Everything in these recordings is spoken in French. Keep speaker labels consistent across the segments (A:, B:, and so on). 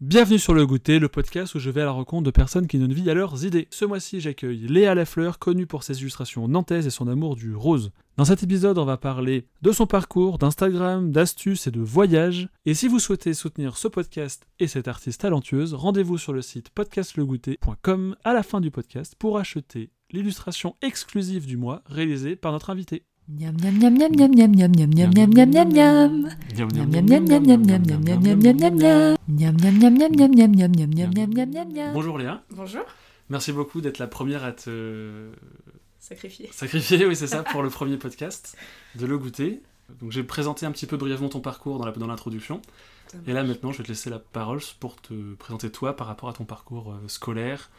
A: Bienvenue sur Le Goûter, le podcast où je vais à la rencontre de personnes qui donnent vie à leurs idées. Ce mois-ci, j'accueille Léa Lafleur, connue pour ses illustrations nantaises et son amour du rose. Dans cet épisode, on va parler de son parcours, d'Instagram, d'astuces et de voyages. Et si vous souhaitez soutenir ce podcast et cette artiste talentueuse, rendez-vous sur le site podcastlegoûter.com à la fin du podcast pour acheter l'illustration exclusive du mois réalisée par notre invité.
B: Miam miam miam miam miam miam miam miam miam miam miam miam miam. Miam miam miam miam miam miam miam miam miam miam miam miam. Miam miam miam miam miam miam miam miam miam miam miam miam miam.
A: Bonjour Léa,
C: Bonjour.
A: merci beaucoup d'être la première à te
C: Sacrifié.
A: sacrifier, oui c'est ça, pour le premier podcast de Le Goûter. Donc j'ai présenté un petit peu brièvement ton parcours dans l'introduction. Et là maintenant, je vais te laisser la parole pour te présenter toi par rapport à ton parcours euh, scolaire,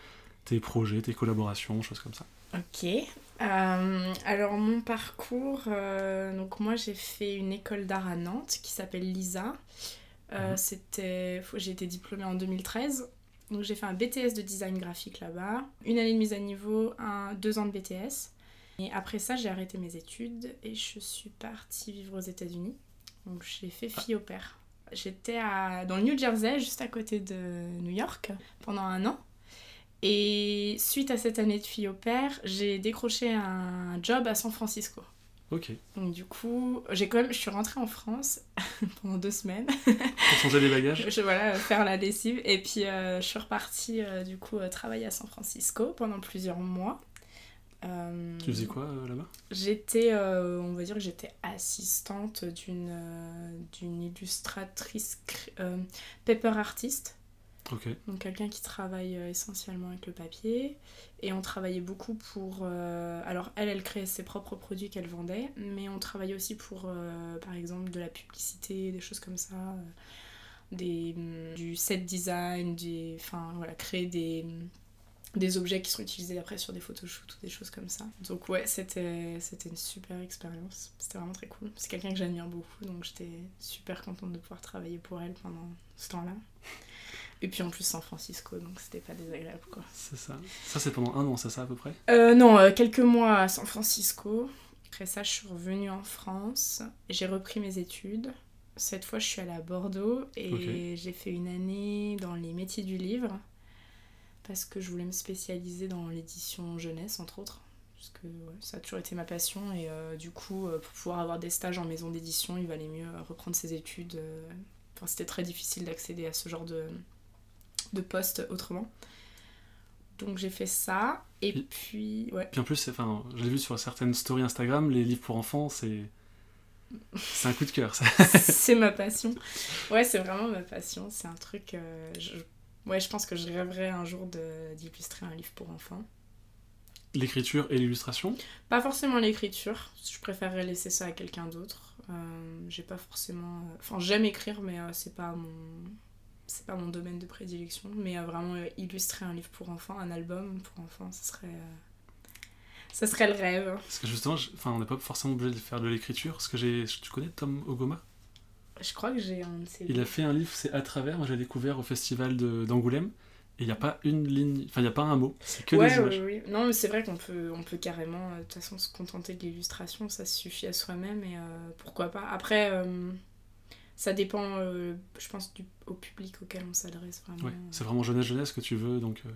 A: tes projets, tes collaborations, choses comme ça.
C: Ok. Euh, alors mon parcours, euh, donc moi j'ai fait une école d'art à Nantes qui s'appelle Lisa. Euh,
A: Mhm.
C: C'était, j'ai été diplômée en 2013. Donc j'ai fait un BTS de design graphique là-bas, une année de mise à niveau, un, deux ans de BTS. Et après ça j'ai arrêté mes études et je suis partie vivre aux États-Unis. Donc j'ai fait fille au père. J'étais à- dans le New Jersey, juste à côté de New York, pendant un an. Et suite à cette année de fille au père, j'ai décroché un job à San Francisco.
A: Ok,
C: Donc du coup, j'ai quand même, je suis rentrée en France pendant deux semaines.
A: pour changer les bagages.
C: je voilà faire la lessive et puis euh, je suis repartie euh, du coup euh, travailler à San Francisco pendant plusieurs mois. Euh,
A: Tu faisais quoi là-bas?
C: J'étais, on va dire que j'étais assistante d'une d'une illustratrice paper artiste. Donc quelqu'un qui travaille euh, essentiellement avec le papier. Et on travaillait beaucoup pour... euh, alors elle, elle créait ses propres produits qu'elle vendait, mais on travaillait aussi pour, euh, par exemple, de la publicité, des choses comme ça, hum, du set design, des, enfin voilà, créer des, hum, des objets qui sont utilisés après sur des photoshoots ou des choses comme ça. Donc ouais, c'était une super expérience. C'était vraiment très cool. C'est quelqu'un que j'admire beaucoup, donc j'étais super contente de pouvoir travailler pour elle pendant ce temps-là. Et puis en plus San Francisco, donc c'était pas désagréable quoi.
A: c'est ça. Ça c'est pendant un an, c'est ça à peu près?
C: Euh, non, euh, quelques mois à San Francisco. Après ça, je suis revenue en France. J'ai repris mes études. Cette fois, je suis allée à Bordeaux et j'ai fait une année dans les métiers du livre parce que je voulais me spécialiser dans l'édition jeunesse, entre autres. Parce que ouais, ça a toujours été ma passion et euh, du coup, euh, pour pouvoir avoir des stages en maison d'édition, il valait mieux reprendre ses études. Enfin, c'était très difficile d'accéder à ce genre de, de poste autrement. Donc j'ai fait ça et
A: Et-
C: puis ouais.
A: Puis en plus, enfin, je l'ai vu sur certaines stories Instagram, les livres pour enfants, c'est c'est un coup de cœur. ça.
C: c'est ma passion. Ouais, c'est vraiment ma passion. C'est un truc. euh, je... Ouais, je pense que je rêverais un jour d'illustrer un livre pour enfants.
A: L'écriture et l'illustration?
C: Pas forcément l'écriture. Je préférerais laisser ça à quelqu'un d'autre. Euh, J'ai pas forcément. Enfin, j'aime écrire, mais euh, c'est pas mon. C'est pas mon domaine de prédilection. Mais euh, vraiment euh, illustrer un livre pour enfants, un album pour enfants, ça serait. euh, Ça serait le rêve.
A: Parce que justement, je- enfin, on n'est pas forcément obligé de faire de l'écriture. Parce que j'ai, tu connais Tom Ogoma?
C: Je crois que j'ai un de ces
A: Il a fait un livre, c'est À travers. Moi, j'ai découvert au festival de- d'Angoulême. Et il n'y a pas une ligne, enfin, il n'y a pas un mot. C'est que
C: ouais,
A: des images.
C: oui, oui. Non, mais c'est vrai qu'on peut, on peut carrément, euh, de toute façon, se contenter de l'illustration, ça suffit à soi-même, et euh, pourquoi pas. Après, euh, ça dépend, euh, je pense, du, au public auquel on s'adresse vraiment.
A: Ouais, c'est vraiment jeunesse-jeunesse que tu veux. Donc, euh,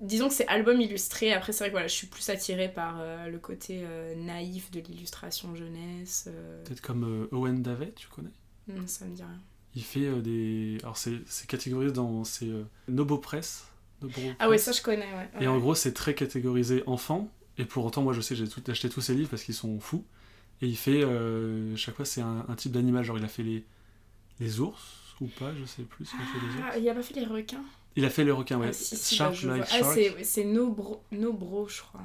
C: Disons que c'est album illustré, après, c'est vrai que voilà, je suis plus attirée par euh, le côté naïf de l'illustration jeunesse.
A: peut-être comme Owen Davet, tu connais?
C: Non, ça me dit rien.
A: Il fait des. Alors, c'est catégorisé dans. C'est Nobo Press. Nobo
C: Ah ouais, ça je connais, ouais.
A: Et en gros, c'est très catégorisé enfant. Et pour autant, moi, je sais, j'ai tout- acheté tous ses livres parce qu'ils sont fous. Et il fait, euh, chaque fois, c'est un, un type d'animal. Genre, il a fait les, les ours ou pas, je sais plus.
C: Ah, il a pas fait les requins?
A: Il a fait les requins, ouais.
C: Ah, si, si,
A: Shark
C: bah. Ah, c'est- Nobro, Nobro, je crois,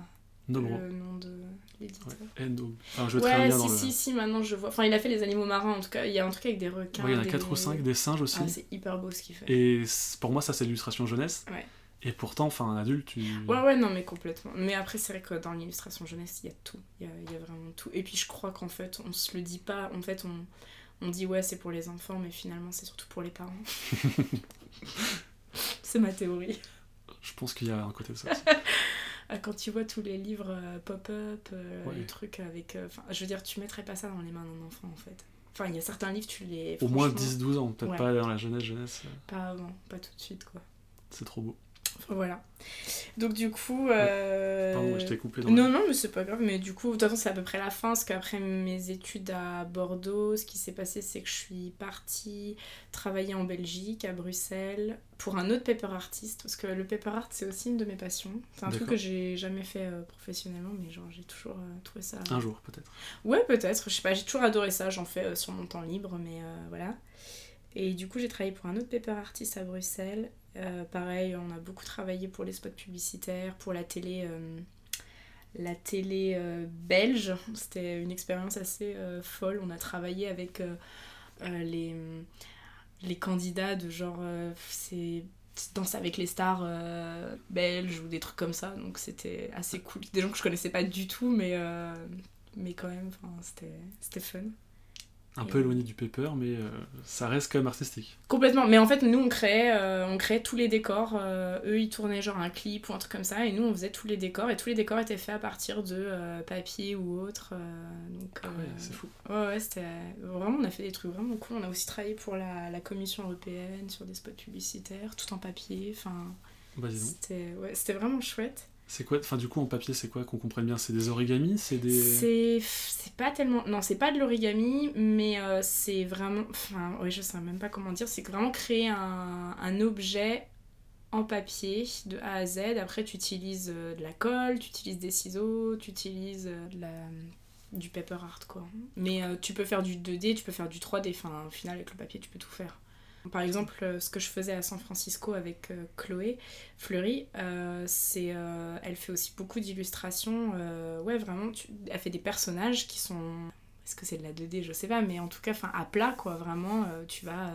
A: Nobro.
C: le nom de l'éditeur.
A: Ouais. N-O. Enfin, je
C: Ouais,
A: bien
C: si,
A: dans le.
C: si, si, maintenant je vois. Enfin, il a fait les animaux marins en tout cas. Il y a un truc avec des requins.
A: Ouais, il y en a
C: des-
A: 4 ou 5, des singes aussi.
C: Ah, c'est hyper beau ce qu'il fait.
A: et pour moi, ça, c'est l'illustration jeunesse.
C: Ouais.
A: Et pourtant, enfin, un adulte, tu.
C: Ouais, ouais, non, mais complètement. Mais après, c'est vrai que dans l'illustration jeunesse, il y a tout. Il y a, y a vraiment tout. Et puis, je crois qu'en fait, on se le dit pas. En fait, on, on dit ouais, c'est pour les enfants, mais finalement, c'est surtout pour les parents. c'est ma théorie.
A: Je pense qu'il y a un côté de ça aussi.
C: Quand tu vois tous les livres euh, pop-up, euh,
A: Ouais.
C: les trucs avec. euh, je veux dire, tu mettrais pas ça dans les mains d'un enfant en fait. Enfin, il y a certains livres, tu les.
A: Au moins
C: franchement,
A: 10-12 ans, peut-être
C: Ouais.
A: pas dans la jeunesse, jeunesse.
C: Pas avant, pas tout de suite, quoi.
A: C'est trop beau.
C: Enfin, voilà. Donc, du coup. euh,
A: Pardon, je t'ai coupé dans
C: Non, non, mais c'est pas grave. Mais du coup, de toute façon, c'est à peu près la fin. Parce qu'après mes études à Bordeaux, ce qui s'est passé, c'est que je suis partie travailler en Belgique, à Bruxelles, pour un autre paper artiste. Parce que le paper art, c'est aussi une de mes passions. C'est un truc que j'ai jamais fait euh, professionnellement, mais genre, j'ai toujours euh, trouvé ça.
A: Un jour, peut-être.
C: Ouais, peut-être. Je sais pas, j'ai toujours adoré ça. J'en fais euh, sur mon temps libre, mais voilà. Et du coup, j'ai travaillé pour un autre paper artiste à Bruxelles. Euh, pareil, on a beaucoup travaillé pour les spots publicitaires, pour la télé, euh, la télé euh, belge. C'était une expérience assez folle. On a travaillé avec les, les candidats de genre. c'est danse avec les stars belges ou des trucs comme ça. Donc c'était assez cool. Des gens que je connaissais pas du tout, mais, mais quand même, c'était fun.
A: Un peu éloigné du paper, mais euh, ça reste quand même artistique.
C: Complètement. Mais en fait, nous, on créait, euh, on créait tous les décors. Euh, eux, ils tournaient genre un clip ou un truc comme ça. Et nous, on faisait tous les décors. Et tous les décors étaient faits à partir de papier ou autre. donc,
A: Ah ouais, c'est fou.
C: Ouais, ouais, c'était. Vraiment, on a fait des trucs vraiment cool. On a aussi travaillé pour la, la Commission européenne sur des spots publicitaires, tout en papier. Enfin,
A: Bah
C: c'était ouais, c'était vraiment chouette.
A: C'est quoi Enfin, du coup, en papier, c'est quoi qu'on comprenne bien? C'est des origamis? C'est des.
C: C'est pas tellement. Non, c'est pas de l'origami, mais euh, c'est vraiment. Enfin, ouais, je sais même pas comment dire. C'est vraiment créer un, objet en papier de A à Z. Après, tu utilises euh, de la colle, tu utilises des ciseaux, tu utilises euh, du paper art quoi. Mais tu peux faire du 2D, tu peux faire du 3D. Enfin, au final, avec le papier, tu peux tout faire. Par exemple, euh, ce que je faisais à San Francisco avec euh, Chloé Fleury, euh, c'est, elle fait aussi beaucoup d'illustrations. ouais, vraiment, elle fait des personnages qui sont. Est-ce que c'est de la 2D Je sais pas, mais en tout cas, enfin, à plat, quoi. Vraiment, tu vas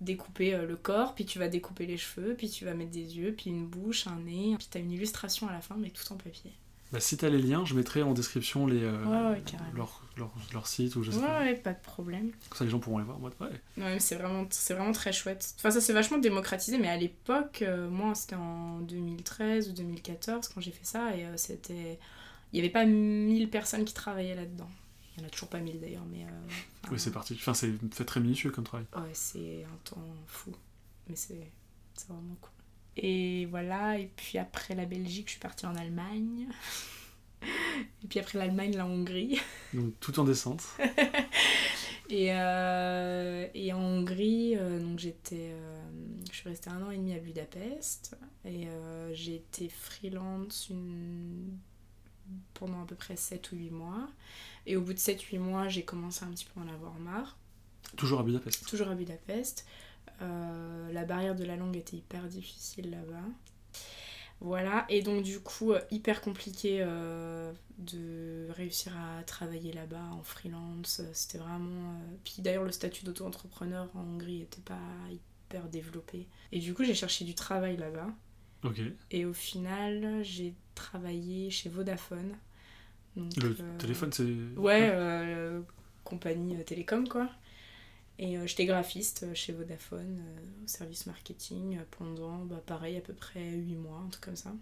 C: découper le corps, puis tu vas découper les cheveux, puis tu vas mettre des yeux, puis une bouche, un nez, puis t'as une illustration à la fin, mais tout en papier.
A: Bah, si t'as les liens, je mettrai en description les, euh,
C: Ouais, ouais, carrément.
A: leur, leur, leur site ou je sais
C: Ouais,
A: pas.
C: ouais, pas de problème.
A: Comme ça, les gens pourront les voir. mode, ouais.
C: C'est vraiment, c'est vraiment très chouette. Enfin, ça s'est vachement démocratisé, mais à l'époque, euh, moi, c'était en 2013 ou 2014 quand j'ai fait ça, et euh, c'était. Il n'y avait pas 1000 personnes qui travaillaient là-dedans. Il n'y en a toujours pas 1000 d'ailleurs, mais. enfin,
A: Oui, c'est parti. Enfin, c'est fait très minutieux comme travail.
C: Ouais, c'est un temps fou. Mais c'est c'est vraiment cool. Et voilà, et puis après la Belgique, je suis partie en Allemagne. Et puis après l'Allemagne, la Hongrie.
A: Donc, tout en descente.
C: Et, euh, et en Hongrie, euh, donc j'étais, euh, je suis restée un an et demi à Budapest et j'ai été freelance une... pendant à peu près 7 ou 8 mois. Et au bout de 7-8 mois, j'ai commencé un petit peu à en avoir marre,
A: Toujours à Budapest.
C: toujours à Budapest. Euh, la barrière de la langue était hyper difficile là-bas. Voilà, et donc du coup, euh, hyper compliqué euh, de réussir à travailler là-bas en freelance. C'était vraiment. euh, Puis d'ailleurs, le statut d'auto-entrepreneur en Hongrie était pas hyper développé. Et du coup, j'ai cherché du travail là-bas.
A: Ok.
C: Et au final, j'ai travaillé chez Vodafone. Donc,
A: Le
C: euh,
A: téléphone, c'est.
C: Ouais, compagnie télécom quoi. Et euh, j'étais graphiste euh, chez Vodafone, euh, au service marketing, pendant, bah, pareil, à peu près 8 mois, un truc comme ça.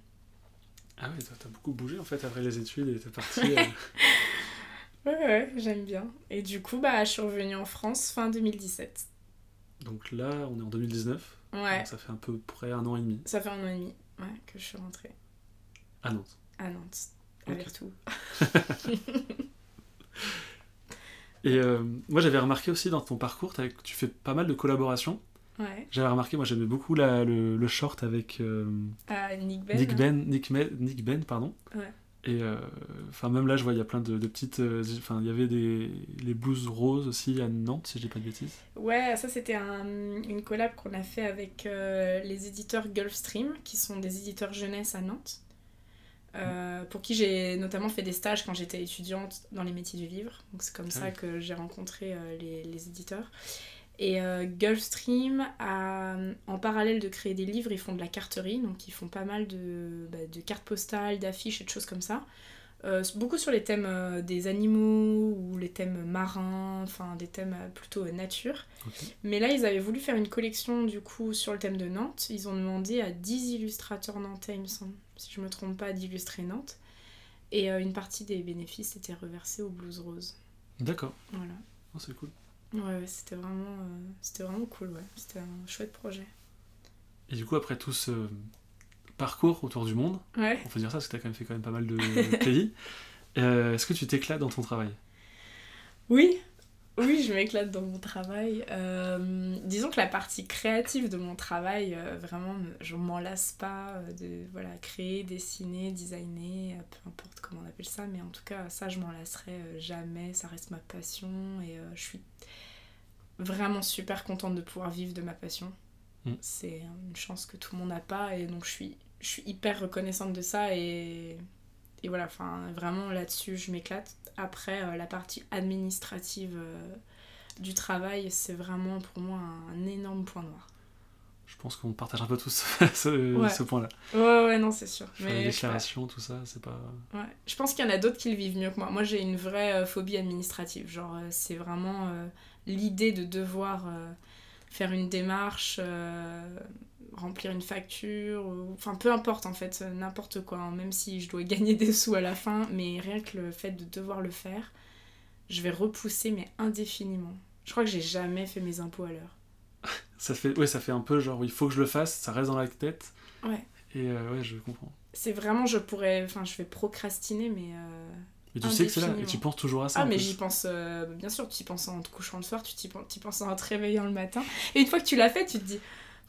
A: Ah toi, t'as beaucoup bougé en fait après les études et t'es parti. euh,
C: Ouais, ouais, j'aime bien. Et du coup, bah, je suis revenue en France fin 2017.
A: Donc là, on est en 2019.
C: Ouais,
A: Donc ça fait à peu près un an et demi
C: ça fait un an et demi ouais, que je suis rentrée
A: à Nantes.
C: à Nantes,
A: Ok.
C: avec tout.
A: Et euh, moi, j'avais remarqué aussi dans ton parcours, tu fais pas mal de collaborations.
C: Ouais.
A: J'avais remarqué, moi j'aimais beaucoup la- le, le short avec euh,
C: Ah, Nick Ben.
A: Nick Ben, Nick, Me- Nick Ben, pardon.
C: Ouais.
A: Et euh, enfin même là, je vois il y a plein de, de petites, euh, enfin il y avait des les blues roses aussi à Nantes, si je dis pas de bêtises.
C: Ouais, ça c'était un- une collab qu'on a fait avec euh, les éditeurs Gulfstream, qui sont des éditeurs jeunesse à Nantes, euh, pour qui j'ai notamment fait des stages quand j'étais étudiante dans les métiers du livre. Donc c'est comme
A: Ah
C: ça que j'ai rencontré euh, les, les éditeurs. Et euh, Gulfstream, a, en parallèle de créer des livres, ils font de la carterie, donc ils font pas mal de, bah, de cartes postales, d'affiches et de choses comme ça. Beaucoup sur les thèmes des animaux ou les thèmes marins, enfin des thèmes plutôt nature. Mais là, ils avaient voulu faire une collection du coup sur le thème de Nantes. Ils ont demandé à 10 illustrateurs nantais, il me semble, si je me trompe pas, d'illustrer Nantes. Et euh, une partie des bénéfices était reversée au Blues Rose.
A: D'accord,
C: Voilà.
A: Oh, c'est cool.
C: Ouais, ouais, c'était vraiment, euh, c'était vraiment cool, ouais. C'était un chouette projet.
A: Et du coup, après tout ce parcours autour du monde,
C: Ouais.
A: on peut dire ça parce que tu as quand même fait quand même pas mal de pays, euh, est-ce que tu t'éclates dans ton travail?
C: Oui, oui, je m'éclate dans mon travail. Euh, disons que la partie créative de mon travail, euh, vraiment, je m'en lasse pas euh, de voilà, créer, dessiner, designer, peu importe comment on appelle ça, mais en tout cas, ça, je m'en lasserai jamais. Ça reste ma passion et euh, je suis vraiment super contente de pouvoir vivre de ma passion.
A: Mm.
C: C'est une chance que tout le monde n'a pas et donc je suis, je suis hyper reconnaissante de ça et, et voilà, enfin, vraiment là-dessus, je m'éclate. Après, euh, la partie administrative euh, du travail, c'est vraiment pour moi un, énorme point noir.
A: Je pense qu'on partage un peu tous ce,
C: Ouais.
A: ce point-là.
C: Ouais, ouais, non, c'est sûr.
A: Faire les
C: Mais je,
A: déclarations, tout ça, c'est pas.
C: ouais. je pense qu'il y en a d'autres qui le vivent mieux que moi. Moi, j'ai une vraie euh, phobie administrative. Genre, c'est vraiment l'idée de devoir faire une démarche, euh, remplir une facture, ou... enfin, peu importe en fait, n'importe quoi. hein. Même si je dois gagner des sous à la fin, mais rien que le fait de devoir le faire, je vais repousser, mais indéfiniment. Je crois que j'ai jamais fait mes impôts à l'heure.
A: Ça fait, ouais, ça fait un peu genre, il faut que je le fasse, ça reste dans la tête.
C: Ouais.
A: Et euh, ouais, je comprends.
C: C'est vraiment, je pourrais, enfin, je vais procrastiner, mais. euh,
A: Mais tu sais que c'est là, et tu penses toujours à ça.
C: Ah, mais j'y pense, euh, bien sûr, tu y penses en te couchant le soir, tu t'y penses, tu y penses en te réveillant le matin. Et une fois que tu l'as fait, tu te dis,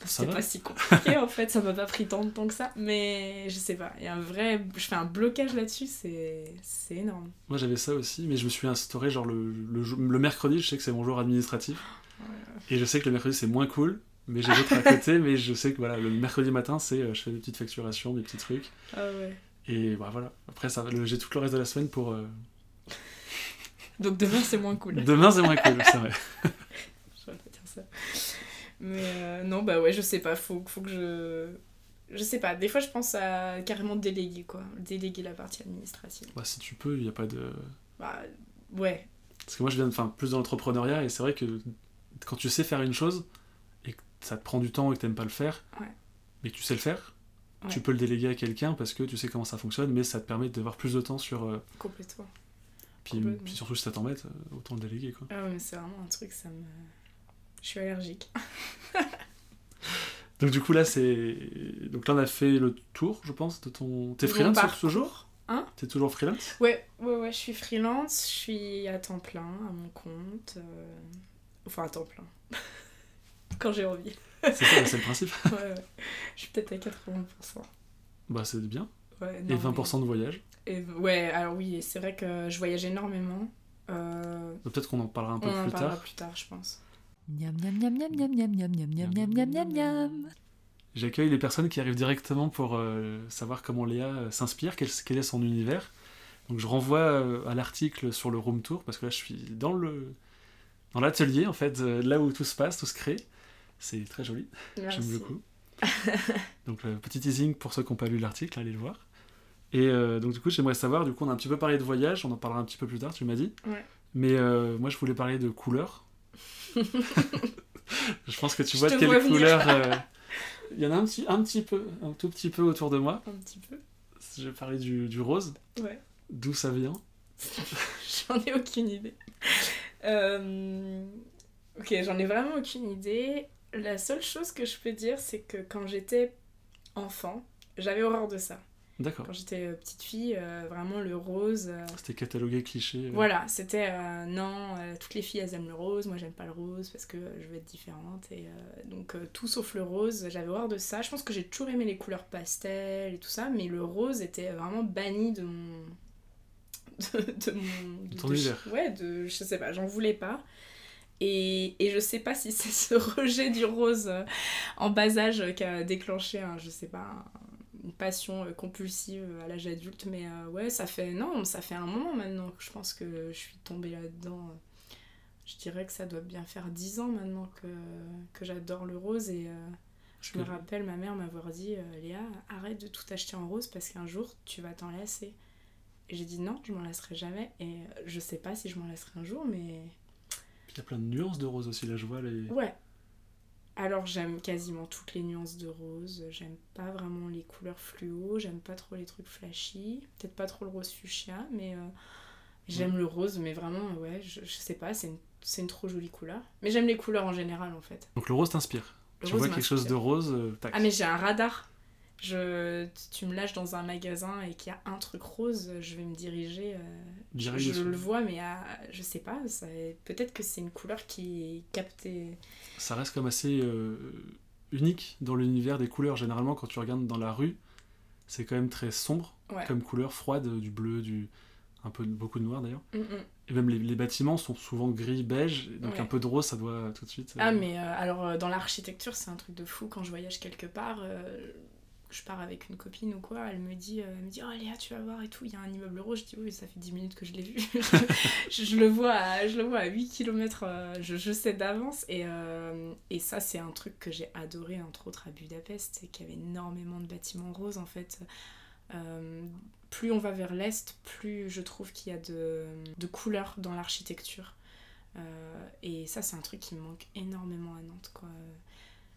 C: c'est pas si compliqué en fait, ça m'a pas pris tant de temps que ça. Mais je sais pas, il y a un vrai. Je fais un blocage là-dessus, c'est énorme.
A: Moi j'avais ça aussi, mais je me suis instauré genre le, le mercredi, je sais que c'est mon jour administratif. Et je sais que le mercredi c'est moins cool, mais j'ai d'autres à côté, mais je sais que voilà, le mercredi matin c'est euh, je fais des petites facturations, des petits trucs.
C: Ah ouais.
A: Et bah, voilà, après ça, j'ai tout le reste de la semaine pour. euh,
C: Donc demain, c'est moins cool.
A: Demain c'est moins cool, c'est vrai.
C: Je vais pas dire ça. Mais euh, non, bah ouais, je sais pas, faut, faut que je. Je sais pas, des fois je pense à carrément déléguer quoi, déléguer la partie administrative.
A: Bah, si tu peux, il n'y a pas de.
C: Bah ouais,
A: Parce que moi je viens de, enfin, plus dans l'entrepreneuriat et c'est vrai que quand tu sais faire une chose et que ça te prend du temps et que t'aimes pas le faire,
C: Ouais.
A: mais que tu sais le faire,
C: Ouais.
A: tu peux le déléguer à quelqu'un parce que tu sais comment ça fonctionne, mais ça te permet d'avoir plus de temps sur. euh,
C: complètement.
A: puis,
C: Complètement.
A: puis surtout si ça t'embête, euh, autant le déléguer quoi.
C: Ah ouais, mais c'est vraiment un truc, ça me. Je suis allergique.
A: Donc du coup là c'est. Donc là on a fait le tour, je pense, de ton. T'es freelance
C: parcours.
A: toujours
C: Hein?
A: T'es toujours freelance?
C: Ouais, ouais, ouais, je suis freelance, je suis à temps plein, à mon compte. euh, Enfin, à temps plein. Quand j'ai envie.
A: C'est ça, c'est le principe.
C: Ouais, ouais. Je suis peut-être à 80%.
A: Bah c'est bien.
C: Ouais,
A: Et
C: non,
A: 20% de voyage.
C: et- ouais, alors oui, c'est vrai que je voyage énormément. Euh,
A: Peut-être qu'on en parlera un peu
C: on en
A: plus
C: parlera
A: tard.
C: plus tard, je pense.
B: Miam miam miam miam miam miam miam miam miam miam miam miam miam.
A: J'accueille les personnes qui arrivent directement pour euh, savoir comment Léa euh, s'inspire, quel, quel est son univers. Donc je renvoie euh, à l'article sur le room tour parce que là je suis dans le dans l'atelier en fait, euh, là où tout se passe, tout se crée. C'est très joli, j'aime beaucoup. donc le petit teasing pour ceux qui n'ont pas lu l'article, allez le voir. Et euh, donc du coup j'aimerais savoir, du coup on a un petit peu parlé de voyage, on en parlera un petit peu plus tard, tu m'as dit.
C: Ouais.
A: Mais euh, moi je voulais parler de couleurs. je pense que tu vois de quelle couleur. euh, Il y en a un petit, un petit peu, un tout petit peu autour de moi.
C: Un petit peu.
A: Je vais parler du, du rose.
C: Ouais.
A: D'où ça vient?
C: J'en ai aucune idée. Euh, Ok, j'en ai vraiment aucune idée. La seule chose que je peux dire, c'est que quand j'étais enfant, j'avais horreur de ça.
A: D'accord.
C: Quand j'étais euh, petite fille, euh, vraiment le rose. euh,
A: C'était catalogué cliché. euh.
C: Voilà, c'était non, toutes les filles elles aiment le rose, moi j'aime pas le rose parce que je veux être différente. Et donc tout sauf le rose, j'avais horreur de ça. Je pense que j'ai toujours aimé les couleurs pastel et tout ça, mais le rose était vraiment banni de mon. de, de mon.
A: De ton univers.
C: Ouais, de. Je sais pas, j'en voulais pas. Et, et je sais pas si c'est ce rejet du rose euh, en bas âge euh, qui a déclenché, un, je sais pas, un- une passion euh, compulsive à l'âge adulte, mais euh, ouais, ça fait. Non, ça fait un moment maintenant que je pense que je suis tombée là-dedans. Je dirais que ça doit bien faire 10 ans maintenant que, que j'adore le rose et euh, je me rappelle ma mère m'avoir dit euh, Léa, arrête de tout acheter en rose parce qu'un jour tu vas t'en lasser. Et j'ai dit non, je m'en lasserai jamais et je sais pas si je m'en lasserai un jour, mais
A: il y a plein de nuances de rose aussi, là je vois les.
C: Ouais. Alors j'aime quasiment toutes les nuances de rose. J'aime pas vraiment les couleurs fluo. J'aime pas trop les trucs flashy. Peut-être pas trop le rose fuchsia, mais euh, j'aime le rose. Mais vraiment, ouais, je, je sais pas. C'est une c'est une trop jolie couleur. Mais j'aime les couleurs en général en fait.
A: Donc le rose t'inspire. Tu
C: rose
A: vois quelque chose de rose, euh, tac.
C: Ah mais j'ai un radar. Je, tu me lâches dans un magasin et qu'il y a un truc rose, je vais me diriger. euh, je, le vois, mais à- je sais pas. ça- Peut-être que c'est une couleur qui est captée.
A: Ça reste comme assez euh, unique dans l'univers des couleurs. Généralement, quand tu regardes dans la rue, c'est quand même très sombre
C: Ouais.
A: comme couleur, froide, du bleu, du un peu beaucoup de noir d'ailleurs.
C: Mm, mm.
A: Et même les, les bâtiments sont souvent gris, beige, donc
C: Ouais.
A: un peu de rose, ça doit tout de suite. euh,
C: Ah mais euh, alors euh, dans l'architecture c'est un truc de fou quand je voyage quelque part. Euh, je pars avec une copine ou quoi, elle me dit, euh, elle me dit oh Léa tu vas voir et tout, il y a un immeuble rose, je dis oui ça fait 10 minutes que je l'ai vu, je, le vois à, je le vois à 8 km, je, je sais d'avance et, euh, et ça c'est un truc que j'ai adoré entre autres à Budapest, c'est qu'il y avait énormément de bâtiments roses en fait. Euh, plus on va vers l'est, plus je trouve qu'il y a de, couleurs dans l'architecture. Euh, et ça, c'est un truc qui me manque énormément à Nantes. Quoi.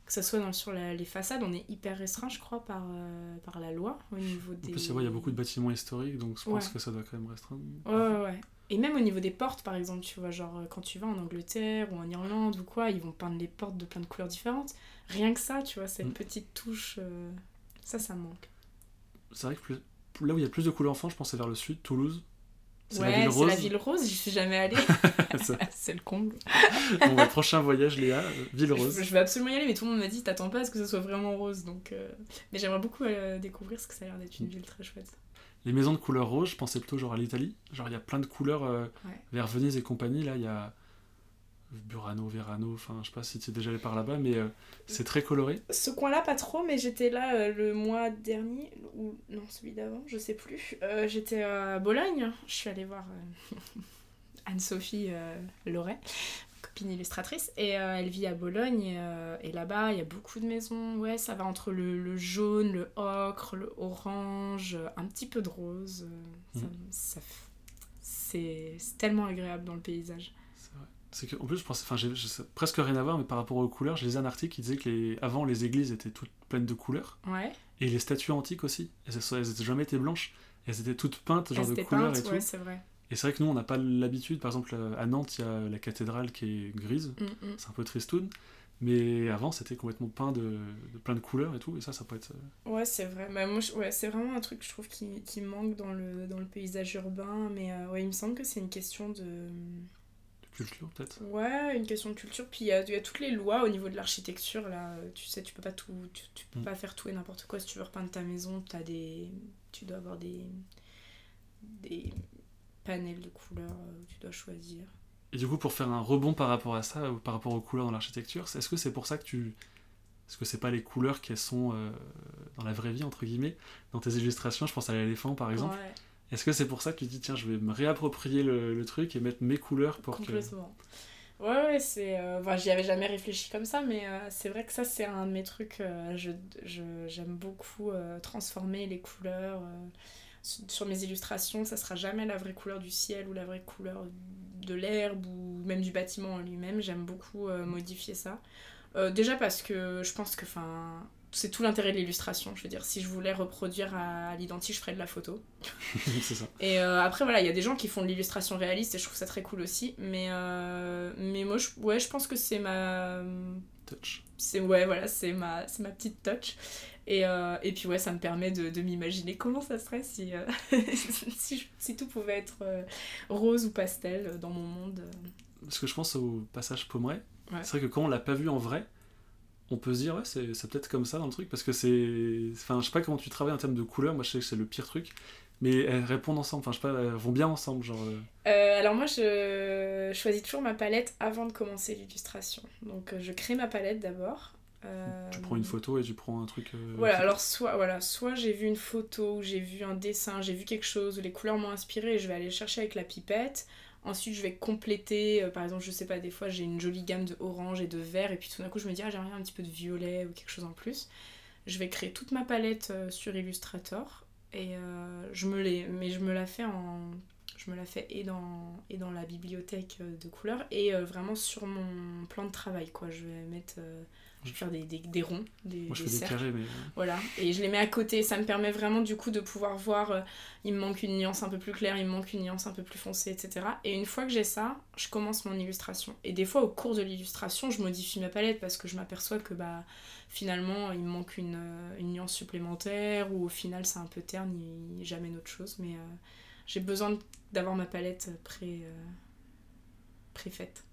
C: Que ce soit dans, sur la- les façades, on est hyper restreint, je crois, par, euh, par la loi au niveau des.
A: En plus, il y a beaucoup de bâtiments historiques, donc je pense
C: Ouais.
A: que ça doit quand même restreindre.
C: Ouais, ouais, ouais. Et même au niveau des portes, par exemple, tu vois, genre euh, quand tu vas en Angleterre ou en Irlande ou quoi, ils vont peindre les portes de plein de couleurs différentes. Rien que ça, tu vois, cette
A: Mm.
C: petite touche, euh, ça, ça manque.
A: C'est vrai que plus- là où il y a plus de couleurs enfants, je pense c'est vers le sud, Toulouse. C'est
C: ouais,
A: la ville
C: c'est
A: rose.
C: la ville rose, j'y suis jamais allée. C'est le comble.
A: bon, bah, prochain voyage, Léa, euh, ville rose.
C: Je, je vais absolument y aller, mais tout le monde m'a dit t'attends pas à ce que ce soit vraiment rose. Donc, euh, Mais j'aimerais beaucoup euh, découvrir parce que ça a l'air d'être une ville très chouette.
A: Les maisons de couleur rose, je pensais plutôt genre à l'Italie. Genre il y a plein de couleurs euh,
C: Ouais.
A: vers Venise et compagnie. Là, il y a Burano, Verano, enfin je sais pas si tu es déjà allé par là-bas, mais euh, c'est très coloré.
C: Ce coin-là, pas trop, mais j'étais là euh, le mois dernier, ou non, celui d'avant, je sais plus. Euh, j'étais à Bologne, je suis allée voir Anne-Sophie Loret, copine illustratrice, et elle vit à Bologne, et, et là-bas, il y a beaucoup de maisons, ouais, ça va entre le, le jaune, le ocre, le orange, un petit peu de rose. ça- c'est c'est tellement agréable dans le paysage.
A: C'est vrai. C'est que, en plus, je pensais, enfin, j'ai presque rien à voir, mais par rapport aux couleurs, j'ai lisé un article qui disait que les, avant les églises étaient toutes pleines de couleurs,
C: Ouais,
A: et les statues antiques aussi. Elles, étaient jamais été blanches, elles étaient toutes peintes, genre
C: elles
A: de couleurs
C: peintes,
A: et
C: ouais,
A: tout.
C: c'est vrai.
A: Et c'est vrai que nous, on n'a pas l'habitude. Par exemple, euh, à Nantes, il y a la cathédrale qui est grise,
C: Mm, mm.
A: c'est un peu tristoun. Mais avant, c'était complètement peint de, de plein de couleurs et tout, et ça, ça peut être. euh,
C: Ouais, c'est vrai. Bah, moi, je- ouais, c'est vraiment un truc, je trouve, qui, qui manque dans le, dans le paysage urbain. Mais euh, ouais, il me semble que c'est une question de...
A: culture, peut-être.
C: Ouais, une question de culture. Puis il y a, il y a toutes les lois au niveau de l'architecture, là. Tu sais, tu peux pas tout... Tu, tu peux
A: Mm.
C: pas faire tout et n'importe quoi. Si tu veux repeindre ta maison, t'as des... Tu dois avoir des... Des panels de couleurs euh, où tu dois choisir.
A: Et du coup, pour faire un rebond par rapport à ça, ou par rapport aux couleurs dans l'architecture, est-ce que c'est pour ça que tu. Est-ce que c'est pas les couleurs qui sont euh, dans la vraie vie, entre guillemets, dans tes illustrations Je pense à l'éléphant, par exemple.
C: Ouais,
A: Est-ce que c'est pour ça que tu dis, tiens, je vais me réapproprier le, le truc et mettre mes couleurs pour que.
C: complètement. Ouais, ouais, c'est. euh, Enfin, j'y avais jamais réfléchi comme ça, mais euh, c'est vrai que ça, c'est un de mes trucs. euh, je, j'aime beaucoup euh, transformer les couleurs. sur- mes illustrations, ça sera jamais la vraie couleur du ciel ou la vraie couleur de l'herbe ou même du bâtiment en lui-même. J'aime beaucoup modifier ça. Déjà parce que je pense que enfin, c'est tout l'intérêt de l'illustration. Je veux dire, si je voulais reproduire à, à l'identique, je ferais de la photo.
A: c'est ça.
C: Et euh, après, voilà, il y a des gens qui font de l'illustration réaliste et je trouve ça très cool aussi. Mais, euh, mais moi, je, ouais, je pense que c'est ma.
A: Touch.
C: C'est, ouais, voilà, c'est ma, c'est ma petite touch. Et, euh, et puis, ouais, ça me permet de, de m'imaginer comment ça serait si, si, je- si tout pouvait être rose ou pastel dans mon monde.
A: Parce que je pense au passage.
C: Ouais.
A: C'est vrai que quand on l'a pas vu en vrai, on peut se dire, ouais, c'est c'est peut-être comme ça dans le truc, parce que c'est. Enfin, je sais pas comment tu travailles en termes de couleurs, moi je sais que c'est le pire truc, mais elles répondent ensemble, enfin, je sais pas, elles vont bien ensemble, genre. euh,
C: Euh, alors moi, je choisis toujours ma palette avant de commencer l'illustration. Donc, euh, je crée ma palette d'abord. Euh,
A: Tu prends une photo et tu prends un truc. euh,
C: Voilà, alors soit, voilà, soit j'ai vu une photo, ou j'ai vu un dessin, j'ai vu quelque chose, où les couleurs m'ont inspiré et je vais aller le chercher avec la pipette. Ensuite, je vais compléter, euh, par exemple, je sais pas, des fois j'ai une jolie gamme de orange et de vert, et puis tout d'un coup je me dis, ah, j'aimerais un petit peu de violet ou quelque chose en plus. Je vais créer toute ma palette euh, sur Illustrator, et euh, je me l'ai, mais je me la fais en. Je me la fais et dans, et dans la bibliothèque de couleurs et vraiment sur mon plan de travail, quoi. Je vais mettre. Je vais faire des, des, des ronds, des,
A: Moi, je
C: des
A: fais des
C: cercles.
A: carrés, mais. euh,
C: Voilà, et je les mets à côté. Ça me permet vraiment du coup de pouvoir voir, euh, il me manque une nuance un peu plus claire, il me manque une nuance un peu plus foncée, etc. Et une fois que j'ai ça, je commence mon illustration. Et des fois, au cours de l'illustration, je modifie ma palette parce que je m'aperçois que bah, finalement, il me manque une, euh, une nuance supplémentaire ou au final, c'est un peu terne, il- j'amène autre chose. Mais euh, j'ai besoin d'avoir ma palette pré, euh, préfaite.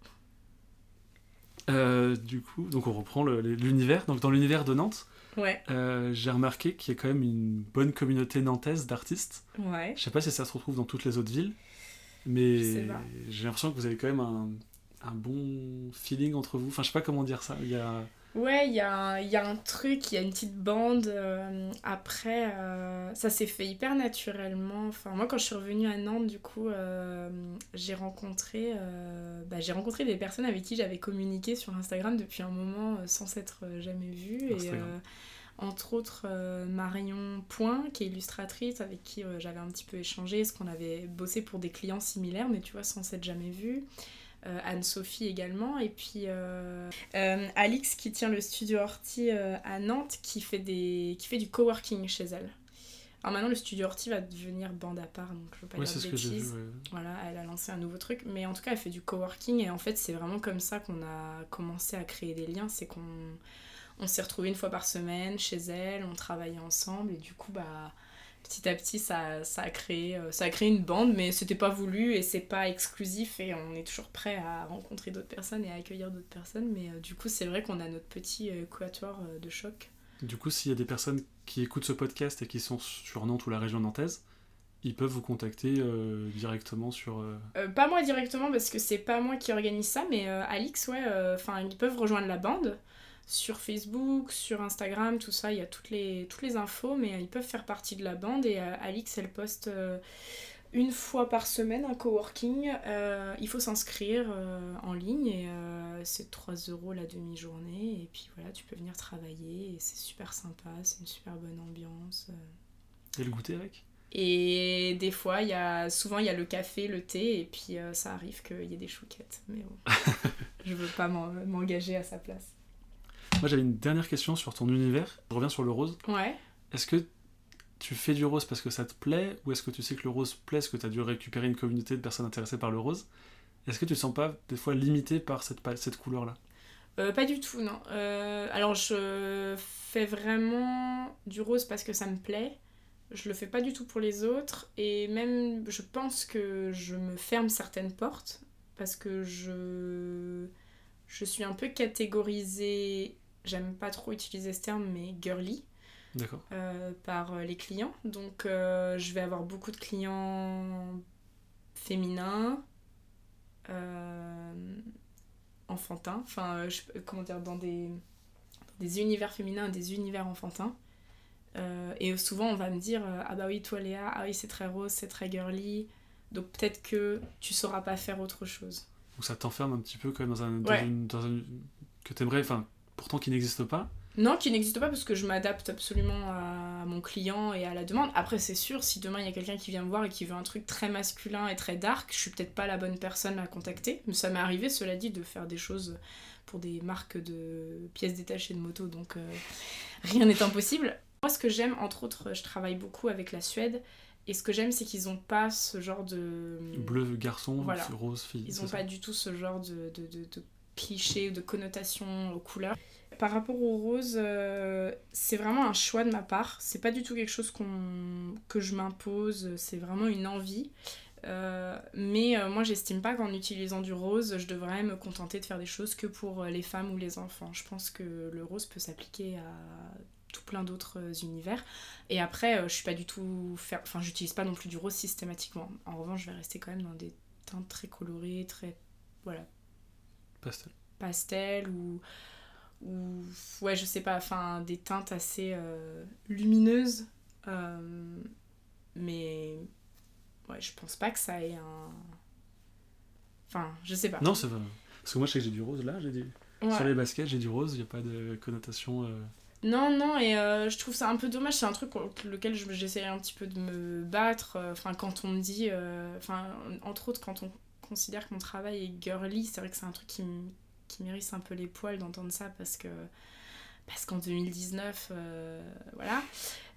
A: Euh, du coup, donc on reprend l'univers. Donc dans l'univers de Nantes,
C: Ouais,
A: euh, j'ai remarqué qu'il y a quand même une bonne communauté nantaise d'artistes.
C: ouais.
A: Je sais pas si ça se retrouve dans toutes les autres villes, mais j'ai l'impression que vous avez quand même un, un bon feeling entre vous. Enfin, je sais pas comment dire ça. Il y a...
C: Ouais, il y, a un- y a un truc, il y a une petite bande. euh, après, euh, ça s'est fait hyper naturellement. Enfin, moi, quand je suis revenue à Nantes, du coup, euh, j'ai rencontré, bah, j'ai rencontré des personnes avec qui j'avais communiqué sur Instagram depuis un moment sans s'être jamais vue. Et, entre autres, Marion Point, qui est illustratrice, avec qui j'avais un petit peu échangé, parce qu'on avait bossé pour des clients similaires, mais tu vois, sans s'être jamais vus. Euh, Anne-Sophie également, et puis euh, euh, Alix qui tient le studio Horty à Nantes, qui fait, des, qui fait du coworking chez elle. Alors maintenant, le studio Horty va devenir bande à part, donc je veux pas
A: Ouais,
C: dire de
A: vu.
C: bêtises.
A: ouais.
C: Voilà, elle a lancé un nouveau truc, mais en tout cas, elle fait du coworking et en fait, c'est vraiment comme ça qu'on a commencé à créer des liens. C'est qu'on on s'est retrouvés une fois par semaine chez elle, on travaillait ensemble et du coup, bah petit à petit, ça, ça, a, créé, euh, ça a créé une bande, mais c'était pas voulu et c'est pas exclusif et on est toujours prêt à rencontrer d'autres personnes et à accueillir d'autres personnes. Mais euh, du coup, c'est vrai qu'on a notre petit euh, quatuor euh, de choc.
A: Du coup, s'il y a des personnes qui écoutent ce podcast et qui sont sur Nantes ou la région nantaise, ils peuvent vous contacter euh, directement sur.
C: pas moi directement parce que c'est pas moi qui organise ça, mais Alix, ouais, enfin ils peuvent rejoindre la bande sur Facebook, sur Instagram, tout ça, il y a toutes les, toutes les infos, mais euh, ils peuvent faire partie de la bande et euh, Alix elle poste euh, une fois par semaine un coworking. Euh, il faut s'inscrire euh, en ligne et euh, c'est 3 euros la demi-journée et puis voilà, tu peux venir travailler et c'est super sympa, c'est une super bonne ambiance.
A: Et le goûter avec?
C: Et des fois, il y a, souvent, il y a le café, le thé, et puis ça arrive qu'il y ait des chouquettes. Mais bon, je veux pas m'en- m'engager à sa place.
A: Moi, j'avais une dernière question sur ton univers. Je reviens sur le rose.
C: Ouais.
A: Est-ce que tu fais du rose parce que ça te plaît ou est-ce que tu sais que le rose plaît parce que tu as dû récupérer une communauté de personnes intéressées par le rose? Est-ce que tu te sens pas des fois limité par cette, pa- cette couleur-là?
C: Euh, pas du tout, non. Euh, alors, je fais vraiment du rose parce que ça me plaît. Je le fais pas du tout pour les autres. Et même, je pense que je me ferme certaines portes parce que je, je suis un peu catégorisée. J'aime pas trop utiliser ce terme, mais girly.
A: D'accord.
C: euh, par euh, les clients. Donc euh, je vais avoir beaucoup de clients féminins, euh, enfantins, enfin je- comment dire, dans des, dans des univers féminins et des univers enfantins. Et souvent on va me dire ah bah oui toi Léa, ah oui c'est très rose, c'est très girly, donc peut-être que tu sauras pas faire autre chose.
A: Donc ça t'enferme un petit peu quand même dans un. Dans une, dans un- que t'aimerais, enfin, pourtant qui n'existe pas.
C: Non, qui n'existe pas parce que je m'adapte absolument à mon client et à la demande. Après, c'est sûr, si demain il y a quelqu'un qui vient me voir et qui veut un truc très masculin et très dark, je suis peut-être pas la bonne personne à contacter. Mais ça m'est arrivé, cela dit, de faire des choses pour des marques de pièces détachées de moto, donc euh, rien n'est impossible. Moi, ce que j'aime, entre autres, je travaille beaucoup avec la Suède. Et ce que j'aime, c'est qu'ils ont pas ce genre de.
A: Bleu garçon,
C: Voilà.
A: rose fille.
C: Ils n'ont
A: ça
C: pas du tout ce genre de, de, de, de clichés ou de connotations aux couleurs. Par rapport au rose, euh, c'est vraiment un choix de ma part. C'est pas du tout quelque chose que je m'impose, c'est vraiment une envie. Euh, mais euh, moi, j'estime pas qu'en utilisant du rose, je devrais me contenter de faire des choses que pour euh, les femmes ou les enfants. Je pense que le rose peut s'appliquer à tout plein d'autres univers. Et après, je suis pas du tout. Faire... Enfin, j'utilise pas non plus du rose systématiquement. En revanche, je vais rester quand même dans des teintes très colorées, très. Voilà,
A: Pastel.
C: pastel ou. ou ouais, je sais pas, enfin, des teintes assez euh, lumineuses. Euh, mais. Ouais, je pense pas que ça ait un. Enfin, je sais pas.
A: Non, c'est vrai. Parce que moi, je sais que j'ai du rose là, j'ai du...
C: Ouais.
A: sur les baskets, j'ai du rose, il n'y a pas de connotation. euh,
C: Non, non, et euh, je trouve ça un peu dommage. C'est un truc contre lequel je- j'essaie un petit peu de me battre. Enfin, quand on me dit. euh, Enfin, entre autres, quand on considère que mon travail est girly, c'est vrai que c'est un truc qui, qui m'érisse un peu les poils d'entendre ça parce que parce qu'en 2019, euh, voilà.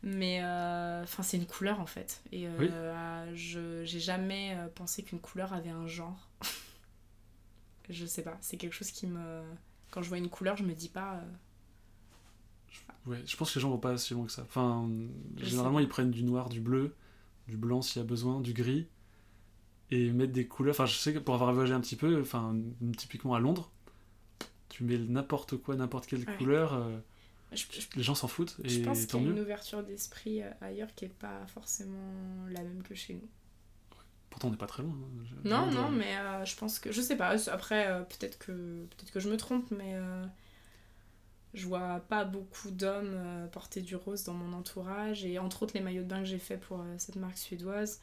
C: Mais euh, enfin, c'est une couleur en fait. Et euh, je j'ai jamais pensé qu'une couleur avait un genre. je sais pas, c'est quelque chose qui me. Quand je vois une couleur, je me dis pas.
A: Ouais, je pense que les gens vont pas si loin que ça. Enfin, généralement, ils prennent du noir, du bleu, du blanc s'il y a besoin, du gris, et mettre des couleurs. Enfin, je sais que pour avoir voyagé un petit peu, enfin, typiquement à Londres, tu mets n'importe quoi, n'importe quelle couleur, euh, les gens s'en foutent. Et
C: je pense qu'il y a une ouverture d'esprit euh, ailleurs qui est pas forcément la même que chez nous.
A: Pourtant, on n'est pas très loin. Hein.
C: Non, non, mais euh, je pense que. Je sais pas, après, peut-être que, peut que je me trompe, mais je vois pas beaucoup d'hommes porter du rose dans mon entourage. Et entre autres, les maillots de bain que j'ai fait pour cette marque suédoise,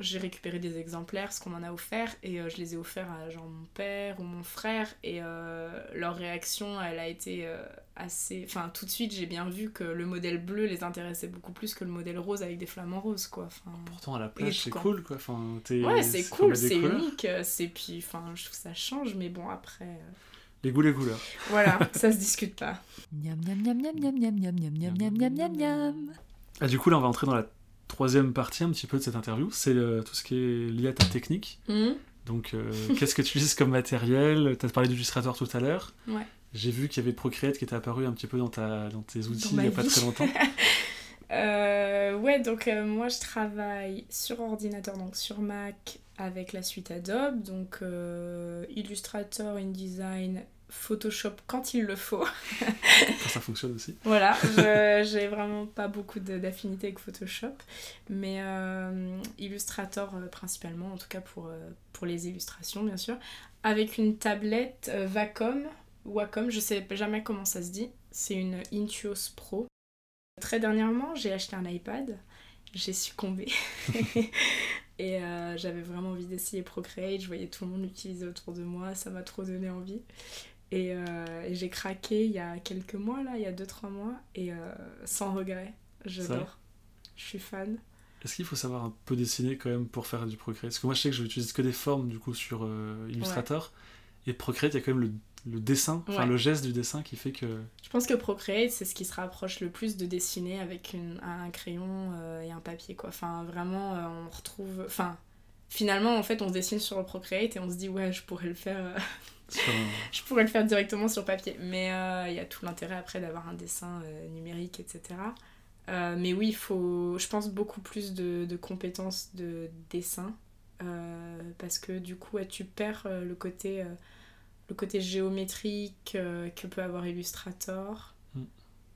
C: j'ai récupéré des exemplaires, ce qu'on m'en a offert, et euh, je les ai offerts à genre mon père ou mon frère, et euh, leur réaction, elle a été euh, assez... Enfin, tout de suite, j'ai bien vu que le modèle bleu les intéressait beaucoup plus que le modèle rose avec des flamants roses, quoi. Enfin,
A: Pourtant, à la plage, c'est cool, quoi. Enfin,
C: ouais, c'est cool, c'est unique, c'est... Puis, enfin, je trouve ça change, mais bon, après...
A: Les goûts, les couleurs.
C: Voilà, ça se discute pas.
A: Ah, du coup, là, on va entrer dans la troisième partie un petit peu de cette interview, c'est euh, tout ce qui est lié à ta technique.
C: Mhm.
A: Donc, euh, qu'est-ce que tu utilises comme matériel? Tu as parlé d'Illustrator tout à l'heure.
C: Ouais.
A: J'ai vu qu'il y avait Procreate qui était apparu un petit peu dans, ta, dans tes outils il n'y a pas très longtemps.
C: Euh, ouais, donc moi je travaille sur ordinateur, donc sur Mac avec la suite Adobe, donc Illustrator, InDesign Photoshop quand il le faut.
A: ça fonctionne aussi.
C: Voilà, j'ai vraiment pas beaucoup d'affinité avec Photoshop, mais euh, Illustrator euh, principalement, en tout cas pour, euh, pour les illustrations bien sûr, avec une tablette Wacom, Wacom, je sais jamais comment ça se dit, c'est une Intuos Pro. Très dernièrement, j'ai acheté un iPad, j'ai succombé. Et j'avais vraiment envie d'essayer Procreate, je voyais tout le monde l'utiliser autour de moi, ça m'a trop donné envie. Euh, et, j'ai craqué il y a quelques mois, là, il y a 2-3 mois, et euh, sans regret. J'adore. Je suis fan.
A: Est-ce qu'il faut savoir un peu dessiner quand même pour faire du Procreate? Parce que moi je sais que je n'utilise que des formes du coup sur euh, Illustrator. Et Procreate, il y a quand même le, dessin, enfin le geste du dessin qui fait que.
C: Je pense que Procreate, c'est ce qui se rapproche le plus de dessiner avec une, un crayon et un papier quoi. Enfin vraiment, on retrouve. Enfin finalement en fait on dessine sur le Procreate et on se dit ouais je pourrais le faire je pourrais le faire directement sur papier. Mais euh, il y a tout l'intérêt après d'avoir un dessin euh, numérique, etc. Euh, mais oui, il faut, je pense, beaucoup plus de, de compétences de dessin. parce que du coup, tu perds le, côté, le côté géométrique que peut avoir Illustrator. Mm.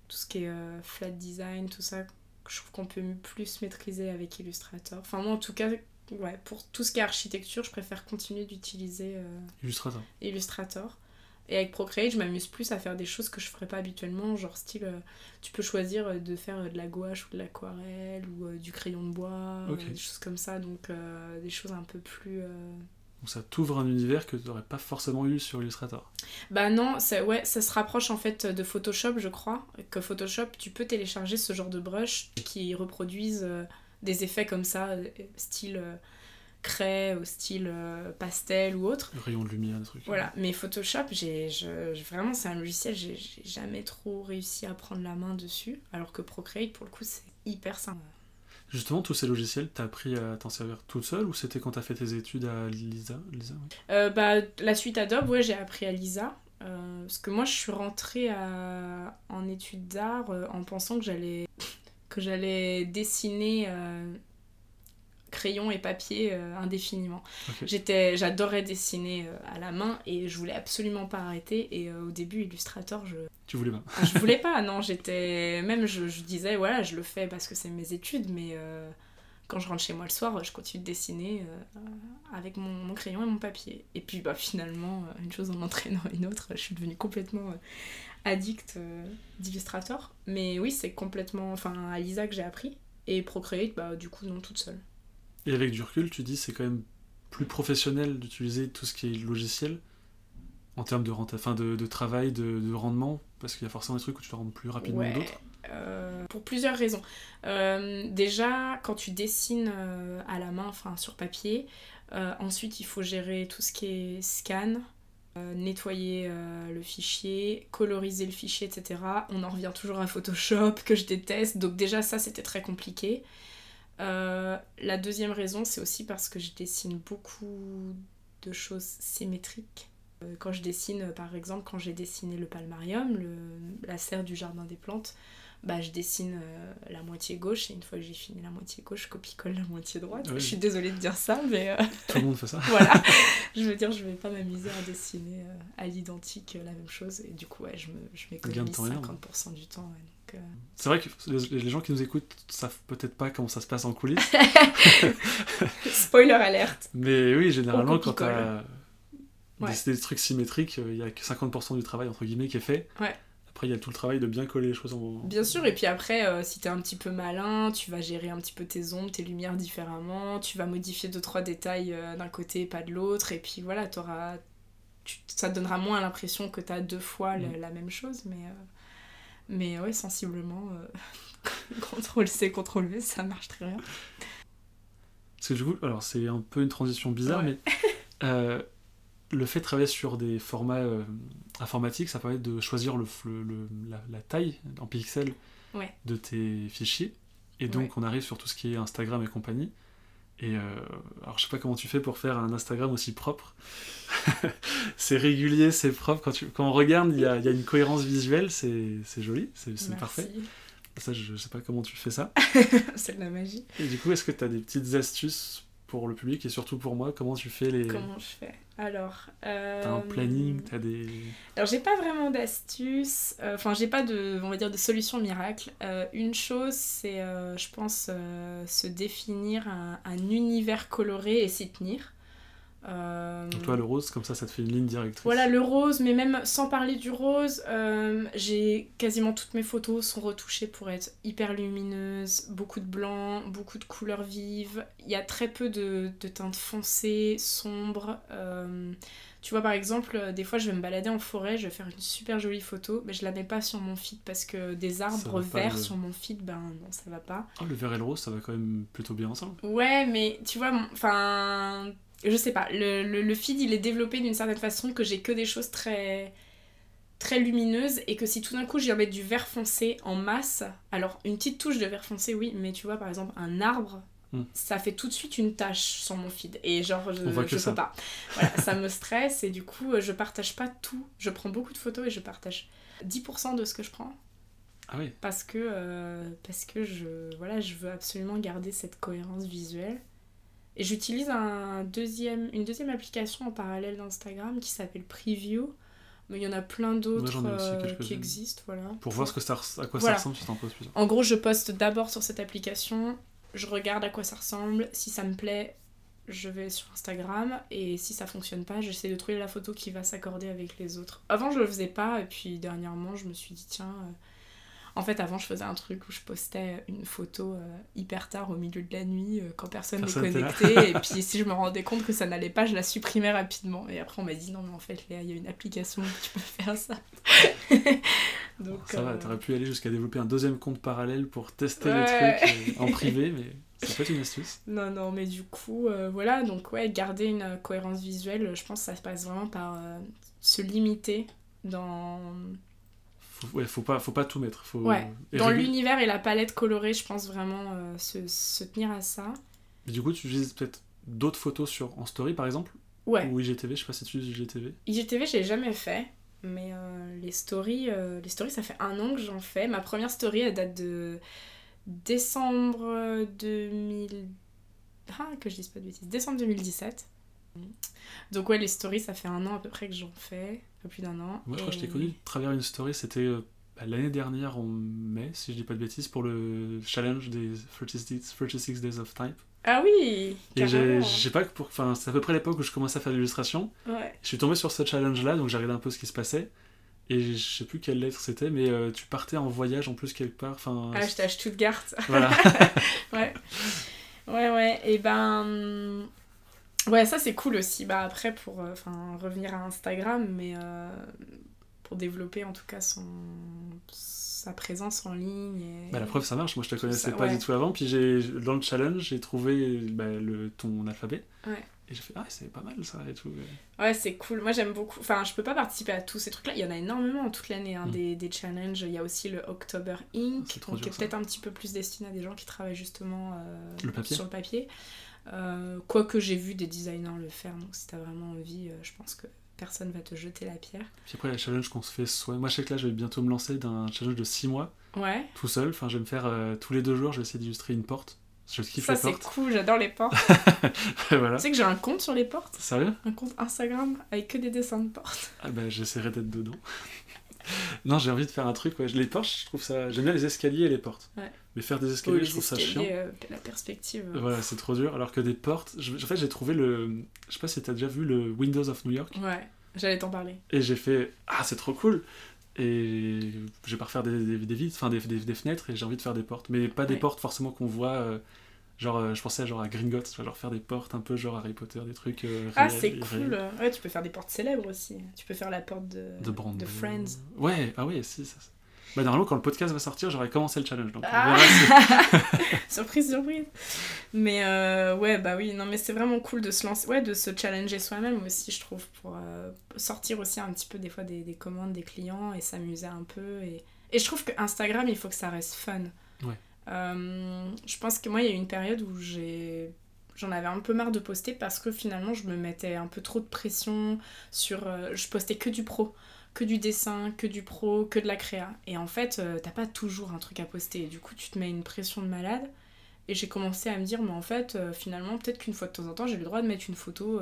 C: Tout ce qui est flat design, tout ça, je trouve qu'on peut plus maîtriser avec Illustrator. Enfin, moi, en tout cas, ouais, pour tout ce qui est architecture, je préfère continuer d'utiliser euh,
A: Illustrator.
C: Illustrator. Et avec Procreate, je m'amuse plus à faire des choses que je ferais pas habituellement, genre style, euh, tu peux choisir euh, de faire de la gouache ou de l'aquarelle ou du crayon de bois, des choses comme ça, donc des choses un peu plus...
A: Donc ça t'ouvre un univers que tu n'aurais pas forcément eu sur Illustrator.
C: Bah non, ça, ouais, ça se rapproche en fait de Photoshop, je crois, que Photoshop, tu peux télécharger ce genre de brush qui reproduisent des effets comme ça, euh, style euh, craie style euh, pastel ou autre.
A: Le rayon de lumière, des trucs.
C: Voilà, mais Photoshop, j'ai, vraiment, c'est un logiciel, j'ai, jamais trop réussi à prendre la main dessus, alors que Procreate, pour le coup, c'est hyper simple.
A: Justement, tous ces logiciels, t'as appris à t'en servir toute seule ou c'était quand t'as fait tes études à Lisa, Lisa
C: bah, La suite Adobe, ouais, j'ai appris à Lisa. parce que moi, je suis rentrée à... en études d'art en pensant que j'allais que j'allais dessiner euh, crayon et papier euh, indéfiniment. J'étais, j'adorais dessiner euh, à la main et je voulais absolument pas arrêter. Et au début, Illustrator, je.
A: Tu voulais pas
C: ah, Je voulais pas, non. J'étais. Même, je, disais, voilà, je le fais parce que c'est mes études, mais quand je rentre chez moi le soir, je continue de dessiner avec mon, mon, crayon et mon papier. Et puis, bah, finalement, une chose en entraînant une autre, je suis devenue complètement addict euh, d'Illustrator. Mais oui, c'est complètement. Enfin, à Lisa que j'ai appris. Et Procreate, bah, du coup, non, toute seule.
A: Et avec du recul, tu dis c'est quand même plus professionnel d'utiliser tout ce qui est logiciel en termes de, enfin, de, de travail, de, de rendement, parce qu'il y a forcément des trucs où tu te rends plus rapidement que d'autres.
C: Euh, pour plusieurs raisons. Euh, déjà, quand tu dessines à la main, enfin sur papier, ensuite il faut gérer tout ce qui est scan, euh, nettoyer euh, le fichier, coloriser le fichier, etc. On en revient toujours à Photoshop que je déteste. Donc déjà ça c'était très compliqué. Euh, la deuxième raison c'est aussi parce que je dessine beaucoup de choses symétriques. Euh, Quand je dessine, par exemple, quand j'ai dessiné le palmarium, la serre du jardin des plantes, bah, je dessine euh, la moitié gauche et une fois que j'ai fini la moitié gauche, je copie-colle la moitié droite.
A: Oui.
C: Je suis désolée de dire ça, mais euh,
A: Tout le monde fait ça.
C: voilà. je veux dire, je vais pas m'amuser à dessiner euh, à l'identique la même chose et du coup, ouais, je me- je m'économise
A: temps énorme.
C: 50% du temps. ouais, donc,
A: C'est vrai que les, les gens qui nous écoutent savent peut-être pas comment ça se passe en coulisses.
C: Spoiler alerte.
A: Mais oui, généralement, quand
C: Ouais.
A: des, des trucs symétriques, il y a que 50% du travail, entre guillemets, qui est fait.
C: Ouais.
A: Après, il y a tout le travail de bien coller les choses en...
C: Bien sûr, et puis après, euh, si t'es un petit peu malin, tu vas gérer un petit peu tes ombres, tes lumières différemment, tu vas modifier deux trois détails euh, d'un côté et pas de l'autre, et puis voilà, t'auras, tu- ça te donnera moins l'impression que t'as deux fois le-
A: Mm.
C: la même chose, mais, euh, mais ouais, sensiblement, euh, CTRL C, CTRL V, ça marche très bien.
A: Parce que du coup, alors c'est un peu une transition bizarre,
C: Ouais.
A: mais le fait de travailler sur des formats euh, informatiques, ça permet de choisir le, le- le- la, la taille en pixels
C: Ouais.
A: de tes fichiers. Et donc, on arrive sur tout ce qui est Instagram et compagnie. Et euh, alors, je sais pas comment tu fais pour faire un Instagram aussi propre. c'est régulier, c'est propre. Quand, tu, quand on regarde, il y a, il y a une cohérence visuelle, c'est c'est joli, c'est c'est parfait. Ça, je, je sais pas comment tu fais ça.
C: C'est de la magie.
A: Et du coup, est-ce que tu as des petites astuces pour le public et surtout pour moi Comment tu fais les.
C: Comment je fais? Alors. euh,
A: T'as un planning, t'as des.
C: Alors j'ai pas vraiment d'astuces, euh, enfin j'ai pas de, on va dire, de solution miracle. Euh, une chose c'est, euh, je pense, euh, se définir un, un univers coloré et s'y tenir. Euh,
A: Donc, toi, le rose, comme ça, ça te fait une ligne directrice.
C: voilà le rose, mais même sans parler du rose, euh, j'ai quasiment toutes mes photos sont retouchées pour être hyper lumineuses, beaucoup de blanc, beaucoup de couleurs vives. Il y a très peu de, de teintes foncées, sombres. euh, tu vois, par exemple, euh, des fois je vais me balader en forêt, je vais faire une super jolie photo, mais je la mets pas sur mon feed parce que des arbres verts
A: le-
C: sur mon feed, ben non, ça va pas.
A: Oh, le vert et le rose, ça va quand même plutôt bien ensemble.
C: Ouais, mais tu vois, enfin, je sais pas, le, le, le feed il est développé d'une certaine façon que j'ai que des choses très très lumineuses et que si tout d'un coup je viens mettre du vert foncé en masse, alors une petite touche de vert foncé oui, mais tu vois par exemple un arbre,
A: Hmm.
C: ça fait tout de suite une tache sur mon feed et genre je, je
A: ça.
C: peux pas. Voilà, ça me stresse et du coup je partage pas tout, je prends beaucoup de photos et je partage 10% de ce que je prends
A: Ah oui.
C: parce que euh, parce que je voilà je veux absolument garder cette cohérence visuelle et j'utilise un deuxième une deuxième application en parallèle d'Instagram qui s'appelle Preview mais il y en a plein d'autres euh, qui existent voilà
A: Pour voir ce que ça, à quoi
C: Voilà.
A: ça ressemble, tu t'en poses plusieurs.
C: en gros je poste d'abord sur cette application je regarde à quoi ça ressemble si ça me plaît je vais sur Instagram et si ça fonctionne pas j'essaie de trouver la photo qui va s'accorder avec les autres avant je le faisais pas et puis dernièrement je me suis dit tiens euh, en fait avant je faisais un truc où je postais une photo euh, hyper tard au milieu de la nuit euh, quand personne n'est connecté et puis si je me rendais compte que ça n'allait pas je la supprimais rapidement et après on m'a dit non mais en fait Léa il y a une application où tu peux faire ça donc
A: Ça va,
C: euh,
A: t'aurais pu aller jusqu'à développer un deuxième compte parallèle pour tester
C: Ouais.
A: les trucs en privé, mais peut être une astuce.
C: Non, non, mais du coup, euh, voilà, donc ouais, garder une cohérence visuelle, je pense que ça se passe vraiment par euh, se limiter dans,
A: Faut, ouais, faut pas, faut pas tout mettre. Faut...
C: Ouais, dans l'univers et la palette colorée, je pense vraiment euh, se, se tenir à ça.
A: Du coup, tu utilises peut-être d'autres photos sur, en story, par exemple?
C: Ouais,
A: Ou IGTV, je sais pas si tu utilises IGTV.
C: IGTV, j'ai jamais fait, mais euh, les, stories, euh, les stories, ça fait un an que j'en fais. Ma première story, elle date de décembre 2000... Ah, que je dise pas de bêtises. Décembre 2017. Donc ouais, les stories, ça fait un an à peu près que j'en fais, peu plus d'un an.
A: Moi, je crois que je t'ai connu à travers une story, c'était euh, bah, l'année dernière en mai, si je dis pas de bêtises, pour le challenge des 36, 36 Days of Type.
C: Ah oui
A: Et j'ai sais pas, que pour, enfin, c'est à peu près l'époque où je commençais à faire l'illustration.
C: Ouais.
A: Je suis tombé sur ce challenge-là, donc j'ai regardé un peu ce qui se passait. Et je sais plus quelle lettre c'était, mais euh, tu partais en voyage en plus quelque part. Enfin,
C: Ah, j'étais à Stuttgart.
A: voilà.
C: ouais. Ouais, ouais. Et ben. Ouais, ça c'est cool aussi. Bah après, pour euh, revenir à Instagram, mais euh, pour développer en tout cas son sa présence en ligne. Et...
A: Bah, la preuve, ça marche. Moi, je te connaissais
C: Ça,
A: pas
C: ouais.
A: du tout avant. Puis dans le challenge, j'ai trouvé bah, le, ton alphabet.
C: Ouais.
A: Et j'ai fait, ah, c'est pas mal ça et tout.
C: Ouais, c'est cool. Moi, j'aime beaucoup. Enfin, je peux pas participer à tous ces trucs-là. Il y en a énormément toute l'année, hein,
A: Mm.
C: des, des challenges. Il y a aussi le October Inc. Donc, qui est
A: ça.
C: peut-être un petit peu plus destiné à des gens qui travaillent justement euh,
A: Le papier.
C: sur le papier. Euh, Quoique j'ai vu des designers le faire, donc si t'as vraiment envie, euh, je pense que personne va te jeter la pierre.
A: Puis après, les challenges qu'on se fait, soit. Moi, je sais que là, je vais bientôt me lancer d'un challenge de 6 mois,
C: Ouais,
A: tout seul. Enfin, je vais me faire euh, tous les deux jours, je vais essayer d'illustrer une porte. Je kiffe
C: ça
A: les
C: c'est
A: portes.
C: cool, j'adore les portes.
A: voilà.
C: tu sais que j'ai un compte sur les portes,
A: Sérieux?
C: Un compte Instagram avec que des dessins de portes.
A: Ah bah, j'essaierai d'être dedans. Non, j'ai envie de faire un truc, ouais. Les portes, je trouve ça. J'aime bien les escaliers et les portes.
C: Ouais.
A: Mais faire des escaliers,
C: Oui,
A: je trouve ça chiant.
C: euh, la perspective.
A: Voilà, c'est trop dur. Alors que des portes, je- en fait, j'ai trouvé le. Je sais pas si t'as déjà vu le Windows of New York.
C: Ouais, j'allais t'en parler.
A: Et j'ai fait Ah, c'est trop cool. Et je vais pas refaire des, des, des vitres, enfin des, des, fenêtres, et j'ai envie de faire des portes. Mais pas des portes forcément qu'on voit. euh, genre, euh, je pensais genre à Gringotts, genre faire des portes un peu genre Harry Potter, des trucs. euh,
C: Ah, c'est
A: réels.
C: cool. Ouais, tu peux faire des portes célèbres aussi. Tu peux faire la porte de,
A: De Brando.
C: Friends.
A: Ouais, ah ouais, si. Ça... Bah, normalement, quand le podcast va sortir, j'aurai commencé le challenge. Donc, on
C: Ah.
A: verra
C: surprise, surprise. Mais euh, ouais, bah oui, non, mais c'est vraiment cool de se lancer, ouais, de se challenger soi-même aussi, je trouve, pour euh, sortir aussi un petit peu des fois des, des commandes des clients et s'amuser un peu. Et, et je trouve que Instagram, il faut que ça reste fun.
A: Ouais.
C: Euh, je pense que moi, il y a eu une période où. J'en avais un peu marre de poster parce que finalement je me mettais un peu trop de pression sur. euh, je postais que du pro, que du dessin, que du pro, que de la créa. Et en fait, euh, t'as pas toujours un truc à poster. Du coup, tu te mets une pression de malade. Et j'ai commencé à me dire, mais en fait, finalement, peut-être qu'une fois de temps en temps, j'ai le droit de mettre une photo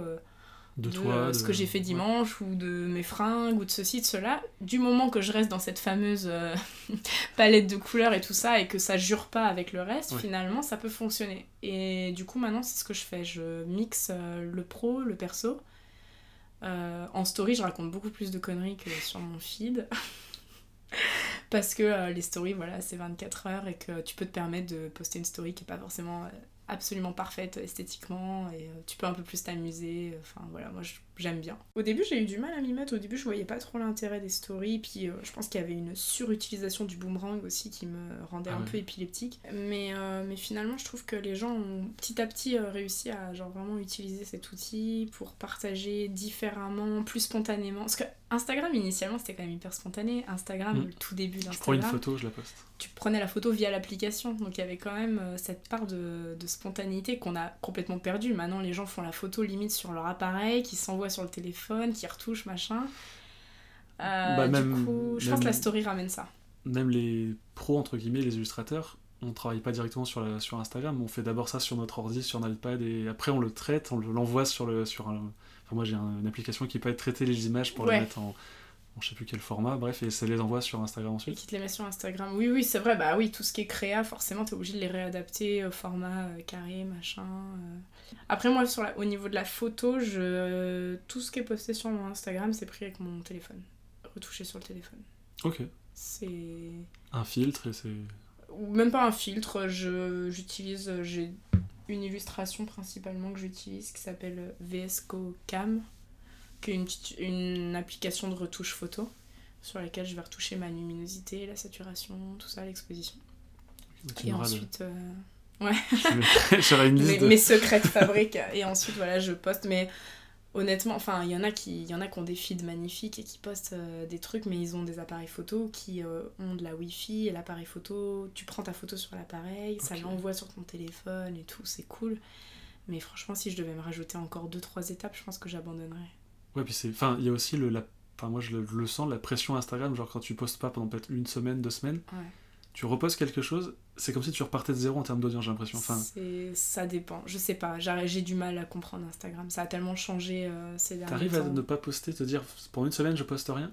A: de,
C: de,
A: toi. de-
C: ce que j'ai fait
A: ouais.
C: dimanche ou de mes fringues ou de ceci, de cela. Du moment que je reste dans cette fameuse euh, palette de couleurs et tout ça et que ça jure pas avec le reste,
A: Ouais.
C: finalement, ça peut fonctionner. Et du coup, maintenant, c'est ce que je fais. Je mixe euh, le pro, le perso. Euh, en story, je raconte beaucoup plus de conneries que sur mon feed. Parce que les stories, voilà, c'est 24 heures et que tu peux te permettre de poster une story qui est pas forcément absolument parfaite esthétiquement et euh, tu peux un peu plus t'amuser. Enfin voilà, moi j'aime bien. Au début, j'ai eu du mal à m'y mettre. Au début, je voyais pas trop l'intérêt des stories. Puis euh, je pense qu'il y avait une surutilisation du boomerang aussi qui me rendait
A: Ah
C: un
A: ouais.
C: peu épileptique. Mais, euh, mais finalement, je trouve que les gens ont petit à petit euh, réussi à genre vraiment utiliser cet outil pour partager différemment, plus spontanément. Parce que Instagram, initialement, c'était quand même hyper spontané. Instagram,
A: Mm.
C: le tout début
A: Je prends une
C: d'Instagram
A: photo, je la poste.
C: tu prenais la photo via l'application. Donc il y avait quand même cette part de, de spontanéité qu'on a complètement perdue. Maintenant, les gens font la photo limite sur leur appareil, qui s'envoient sur le téléphone, qui retouchent, machin. Euh,
A: Bah,
C: du coup, je pense que la story ramène ça.
A: Même les pros, entre guillemets, les illustrateurs, on travaille pas directement sur, la, sur Instagram, on fait d'abord ça sur notre ordi, sur notre iPad, et après on le traite, on le- l'envoie sur, le, sur un... Enfin moi j'ai un- une application qui peut traiter les images pour
C: Ouais.
A: les mettre en, en je sais plus quel format, bref, et ça les envoie sur Instagram
C: Et
A: ensuite.
C: qui te les met sur Instagram. Oui, oui, c'est vrai. Bah oui, tout ce qui est créa, forcément, t'es obligé de les réadapter au format euh, carré, machin. euh. Après, moi, sur la- au niveau de la photo, je... tout ce qui est posté sur mon Instagram, c'est pris avec mon téléphone. Retouché sur le téléphone.
A: Ok.
C: C'est...
A: Un filtre, et c'est...
C: ou même pas un filtre, je, j'utilise, j'ai une illustration principalement que j'utilise qui s'appelle VSCO Cam, une, petite- une application de retouche photo sur laquelle je vais retoucher ma luminosité, la saturation, tout ça, l'exposition. Et ensuite, euh,
A: une
C: mes,
A: liste de...
C: mes secrets de fabrique. Et ensuite, voilà, je poste. Mais honnêtement, enfin, il y en a qui, y en a qui ont des feeds magnifiques et qui postent euh, des trucs, mais ils ont des appareils photo qui euh, ont de la Wi-Fi et l'appareil photo. Tu prends ta photo sur l'appareil, ça l'envoie sur ton téléphone et tout, c'est cool. Mais franchement, si je devais me rajouter encore 2-3 étapes, je pense que j'abandonnerais.
A: Ouais, puis c'est... Enfin, il y a aussi le... La... Enfin, moi je le, je le sens, la pression Instagram, genre quand tu postes pas pendant peut-être une semaine, deux semaines,
C: Ouais.
A: tu repostes quelque chose, c'est comme si tu repartais de zéro en termes d'audience, j'ai l'impression. Enfin,
C: Ça dépend, je sais pas, j'ai du mal à comprendre Instagram. Ça a tellement changé euh, ces derniers
A: t'arrives à
C: temps.
A: ne pas poster, te dire, pendant une semaine je poste rien?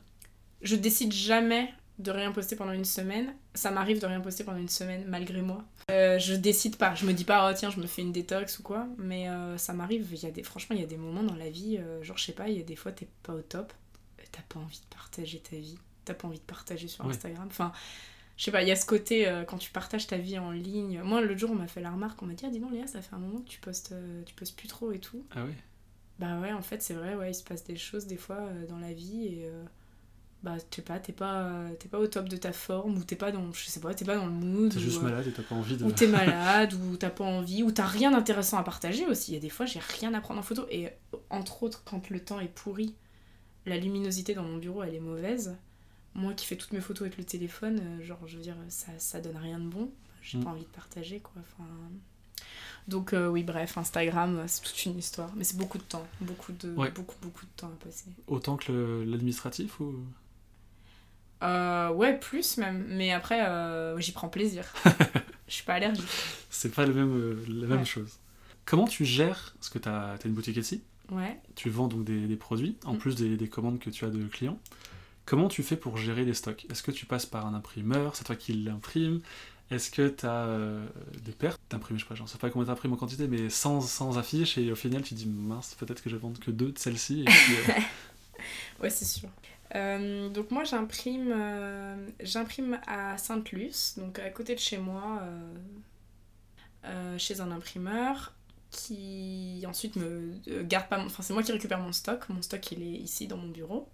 C: Je décide jamais de rien poster pendant une semaine. Ça m'arrive de rien poster pendant une semaine malgré moi. Euh, je décide pas. Je me dis pas, oh tiens, je me fais une détox ou quoi. Mais euh, ça m'arrive. Il y a des, franchement, il y a des moments dans la vie, euh, genre, je sais pas, il y a des fois, t'es pas au top. T'as pas envie de partager ta vie. T'as pas envie de partager sur
A: Ouais.
C: Instagram. Enfin, je sais pas, il y a ce côté, quand tu partages ta vie en ligne. Moi, l'autre jour, on m'a fait la remarque, on m'a dit, ah, dis donc, Léa, ça fait un moment que tu postes, tu postes plus trop et tout.
A: Ah ouais?
C: Bah ouais, en fait, c'est vrai, ouais, il se passe des choses des fois dans la vie et euh, bah t'es pas t'es pas t'es pas au top de ta forme ou t'es pas dans je sais pas t'es pas dans le mood
A: T'es juste
C: ou, euh,
A: malade et t'as pas envie de.
C: ou t'es malade ou t'as pas envie ou t'as rien d'intéressant à partager aussi il y a des fois j'ai rien à prendre en photo et entre autres quand le temps est pourri la luminosité dans mon bureau elle est mauvaise moi qui fais toutes mes photos avec le téléphone euh, genre je veux dire ça, ça donne rien de bon j'ai
A: Mm.
C: pas envie de partager quoi enfin donc euh, oui bref Instagram euh, c'est toute une histoire mais c'est beaucoup de temps beaucoup de
A: Ouais.
C: beaucoup beaucoup de temps à passer
A: Autant que l'administratif ou?
C: Euh, ouais, plus même. Mais après, euh, j'y prends plaisir. Je suis pas allergique.
A: C'est pas le même, euh, la même
C: Ouais.
A: chose. Comment tu gères Parce que tu as, une boutique Etsy,
C: Ouais.
A: tu vends donc des, des produits, en
C: Mm.
A: plus des, des commandes que tu as de clients. Comment tu fais pour gérer les stocks? Est-ce que tu passes par un imprimeur? C'est toi qui l'imprime Est-ce que tu as des pertes? D'imprimer Je sais pas, j'en sais pas combien t'imprimes en quantité, mais sans, sans affiche, et au final tu dis mince, peut-être que je vais vendre que deux de celles-ci. euh,
C: Ouais, c'est sûr. Euh, donc moi, j'imprime euh, j'imprime à Sainte-Luce, donc à côté de chez moi, euh, chez un imprimeur qui ensuite me garde pas mon... Enfin, c'est moi qui récupère mon stock. Mon stock, il est ici dans mon bureau.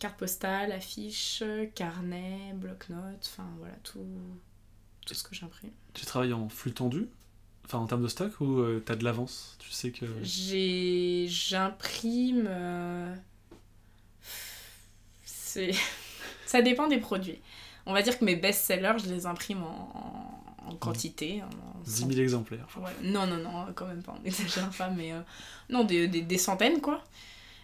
C: Carte postale, affiche, carnet, bloc-notes, enfin voilà, tout, tout ce que j'imprime.
A: tu travailles en flux tendu? Enfin, en termes de stock ou t'as de l'avance? Tu sais que.
C: J'ai j'imprime c'est ça dépend des produits. On va dire que mes best-sellers, je les imprime en, en quantité. en
A: 10
C: cent-
A: 000 exemplaires.
C: Ouais, Non, non, non, quand même pas, on n'exagère pas, mais euh, non, des, des, des centaines, quoi.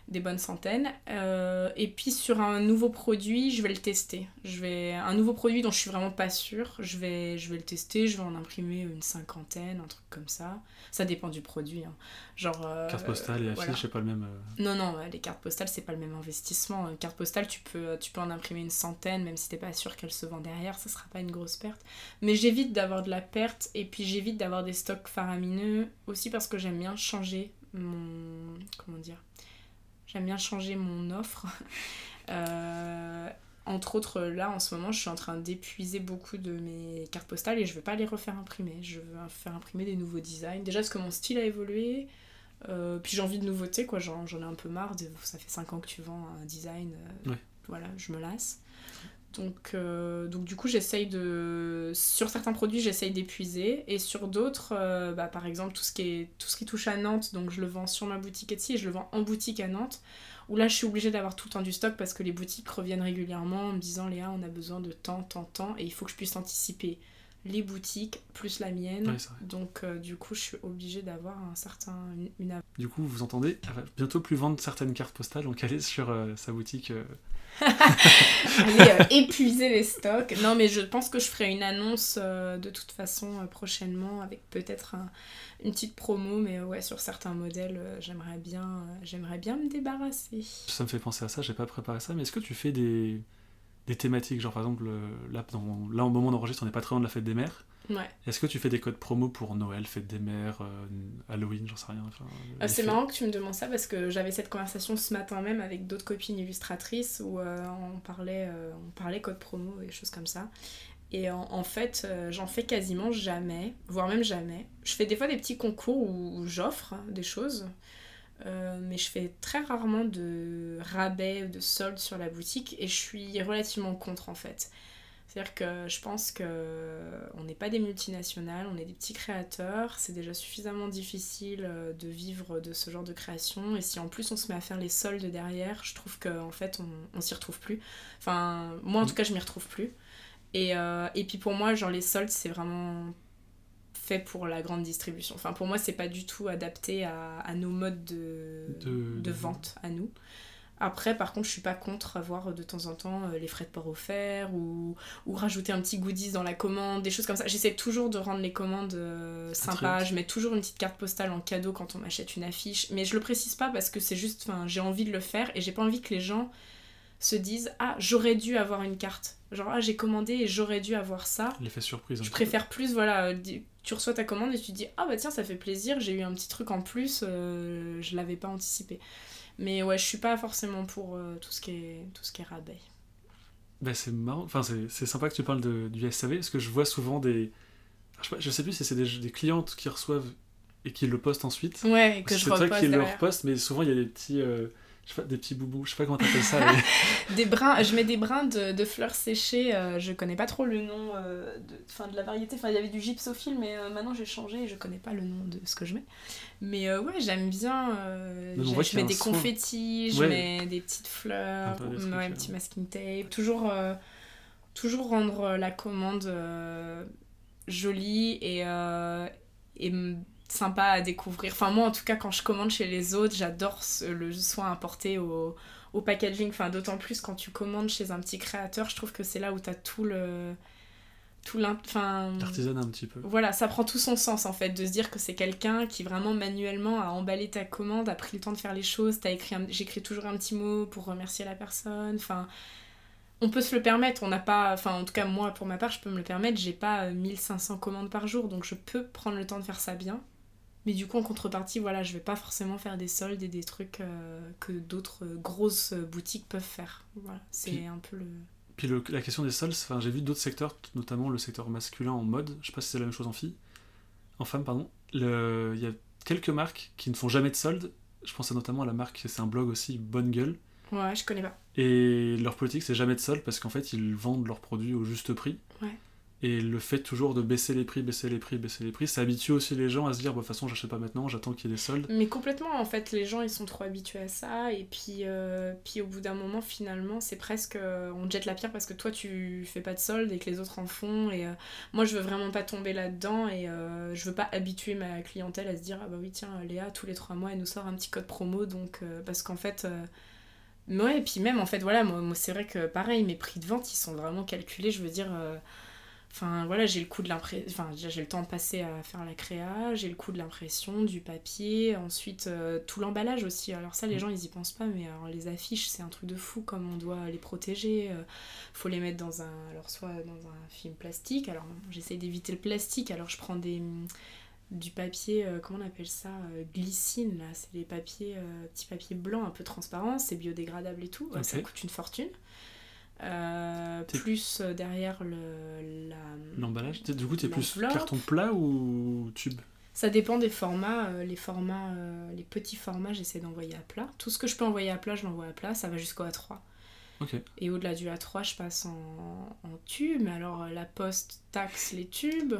C: Des bonnes centaines. Euh, et puis sur un nouveau produit, je vais le tester. Je vais, un nouveau produit dont je suis vraiment pas sûre, je vais, je vais le tester, je vais en imprimer une cinquantaine, un truc comme ça. Ça dépend du produit. hein. Genre. euh,
A: Carte postale et affiche,
C: voilà.
A: c'est pas le même. euh,
C: Non, non, les cartes postales, c'est pas le même investissement. Une carte postale, tu peux, tu peux en imprimer une centaine, même si t'es pas sûr qu'elle se vend derrière, ça sera pas une grosse perte. Mais j'évite d'avoir de la perte, et puis j'évite d'avoir des stocks faramineux, aussi parce que j'aime bien changer mon... Comment dire J'aime bien changer mon offre. Euh, entre autres, là, en ce moment, je suis en train d'épuiser beaucoup de mes cartes postales, et je veux pas les refaire imprimer. Je veux faire imprimer des nouveaux designs. Déjà, parce que mon style a évolué, euh, puis j'ai envie de nouveautés, quoi. J'en, j'en ai un peu marre. de- ça fait 5 ans que tu vends un design. euh,
A: Ouais.
C: Voilà, je me lasse. Donc, euh, donc du coup, j'essaye de... Sur certains produits, j'essaye d'épuiser. Et sur d'autres, euh, bah, par exemple, tout ce, qui est, tout ce qui touche à Nantes, donc je le vends sur ma boutique Etsy et je le vends en boutique à Nantes. Où là, je suis obligée d'avoir tout le temps du stock parce que les boutiques reviennent régulièrement en me disant Léa, on a besoin de tant, tant, tant. Et il faut que je puisse anticiper les boutiques plus la mienne.
A: Ouais.
C: Donc, euh, du coup, je suis obligée d'avoir un certain, une,
A: Du coup, vous entendez, elle va bientôt plus vendre certaines cartes postales, donc allez sur euh, sa boutique. euh,
C: aller euh, épuiser les stocks. Non, mais je pense que je ferai une annonce euh, de toute façon euh, prochainement avec peut-être un- une petite promo, mais ouais, sur certains modèles, j'aimerais bien, bien me débarrasser.
A: Ça me fait penser à ça, j'ai pas préparé ça, mais est-ce que tu fais des, des thématiques? Genre par exemple, là, dans, là au moment d'enregistrer, on n'est pas très loin de la fête des mères.
C: Ouais.
A: Est-ce que tu fais des codes promo pour Noël, fête des mères, euh, Halloween, j'en sais rien enfin,
C: Euh,
A: les
C: c'est marrant que tu me demandes ça parce que j'avais cette conversation ce matin même avec d'autres copines illustratrices où euh, on, parlait, euh, on parlait code promo et choses comme ça. Et en, en fait, j'en fais quasiment jamais, voire même jamais. Je fais des fois des petits concours où, où j'offre des choses, euh, mais je fais très rarement de rabais ou de soldes sur la boutique et je suis relativement contre en fait. C'est-à-dire que je pense que on n'est pas des multinationales, on est des petits créateurs. C'est déjà suffisamment difficile euh, de vivre de ce genre de création. Et si en plus on se met à faire les soldes derrière, je trouve qu'en fait on, on s'y retrouve plus. Enfin, moi en tout cas, je m'y retrouve plus. Et, euh, et puis pour moi, genre les soldes, c'est vraiment fait pour la grande distribution. Enfin, pour moi, c'est pas du tout adapté à, à nos modes de,
A: De-
C: de vente à nous. Après, par contre, je suis pas contre avoir de temps en temps euh, les frais de port offerts ou, ou rajouter un petit goodies dans la commande, des choses comme ça. J'essaie toujours de rendre les commandes euh, sympas. Je mets toujours une petite carte postale en cadeau quand on m'achète une affiche. Mais je le précise pas parce que c'est juste, j'ai envie de le faire et j'ai pas envie que les gens se disent Ah, j'aurais dû avoir une carte. Genre, ah, j'ai commandé et j'aurais dû avoir ça.
A: L'effet surprise.
C: Je préfère plus, voilà, euh, tu reçois ta commande et tu te dis Ah bah tiens, ça fait plaisir, j'ai eu un petit truc en plus, euh, je l'avais pas anticipé. Mais ouais, je suis pas forcément pour euh, tout, ce qui est, tout ce qui est rabais.
A: Bah, c'est marrant, enfin c'est c'est sympa que tu parles de, du SAV, parce que je vois souvent des... Je sais, pas- je sais plus si c'est des, des clientes qui reçoivent et qui le postent ensuite.
C: Ouais, et que
A: c'est
C: je
A: toi
C: reposte
A: qui le reposte, mais souvent il y a des petits, euh, je sais pas, des petits boubous, je sais pas comment t'appelles ça. mais-
C: Des brins, je mets des brins de, de fleurs séchées, euh, je connais pas trop le nom euh, de, de la variété. Enfin, il y avait du gypsophile, mais euh, maintenant j'ai changé et je connais pas le nom de ce que je mets. Mais ouais, j'aime bien. je mets des confettis, je
A: Ouais.
C: mets des petites fleurs,
A: Un des
C: ouais, un petit masking tape. Toujours, toujours rendre la commande jolie et, sympa à découvrir. Enfin, moi en tout cas, quand je commande chez les autres, j'adore le soin apporté au, au packaging. Enfin, d'autant plus quand tu commandes chez un petit créateur, je trouve que c'est là où tu as tout le. Tout
A: L'artisanat un petit peu.
C: voilà, ça prend tout son sens en fait, de se dire que c'est quelqu'un qui vraiment manuellement a emballé ta commande, a pris le temps de faire les choses, t'as écrit un- j'écris toujours un petit mot pour remercier la personne, enfin... On peut se le permettre, on n'a pas... Enfin, en tout cas, moi, pour ma part, je peux me le permettre, j'ai pas euh, 1500 commandes par jour, donc je peux prendre le temps de faire ça bien. Mais du coup, en contrepartie, voilà, je vais pas forcément faire des soldes et des trucs euh, que d'autres euh, grosses boutiques peuvent faire. Voilà, c'est
A: Puis-
C: un peu le...
A: Puis le- la question des soldes, enfin, j'ai vu d'autres secteurs, notamment le secteur masculin en mode, je sais pas si c'est la même chose en fille, en femme, pardon. Il y a quelques marques qui ne font jamais de soldes. Je pense notamment à la marque, c'est un blog aussi, Bonne Gueule.
C: Ouais, je connais pas.
A: Et leur politique, c'est jamais de solde parce qu'en fait, ils vendent leurs produits au juste prix.
C: Ouais.
A: Et le fait toujours de baisser les prix, baisser les prix, baisser les prix, ça habitue aussi les gens à se dire, bah, de toute façon, j'achète pas maintenant, j'attends qu'il y ait des soldes.
C: Mais complètement, en fait, les gens ils sont trop habitués à ça, et puis, euh, puis au bout d'un moment, finalement, c'est presque. euh, on te jette la pierre parce que toi tu fais pas de solde et que les autres en font, et euh, moi je veux vraiment pas tomber là-dedans, et euh, je veux pas habituer ma clientèle à se dire, ah bah oui, tiens, Léa, tous les trois mois elle nous sort un petit code promo, donc. parce qu'en fait. ouais, et puis même en fait, voilà, moi, moi, c'est vrai que pareil, mes prix de vente ils sont vraiment calculés, je veux dire. Euh, Enfin voilà, j'ai le coût de l'impression, enfin j'ai le temps de passer à faire la créa, j'ai le coût de l'impression, du papier, ensuite euh, tout l'emballage aussi. Alors ça, les
A: Mm.
C: gens ils y pensent pas, mais alors les affiches c'est un truc de fou comme on doit les protéger. euh, faut les mettre dans un, alors soit dans un film plastique. Alors j'essaie d'éviter le plastique, alors je prends des du papier, euh, comment on appelle ça, euh, glycine là, c'est les papiers, euh, petits papiers blancs un peu transparents, c'est biodégradable et tout. Euh, Ça coûte une fortune. Euh, plus euh, derrière le, la,
A: L'emballage, du coup, t'es plus carton plat ou tube?
C: Ça dépend des formats. euh, les formats, les petits formats, j'essaie d'envoyer à plat. Tout ce que je peux envoyer à plat, je l'envoie à plat. Ça va jusqu'au A3.
A: Ok.
C: Et au-delà du A3, je passe en, en tube. Alors, la poste taxe les tubes.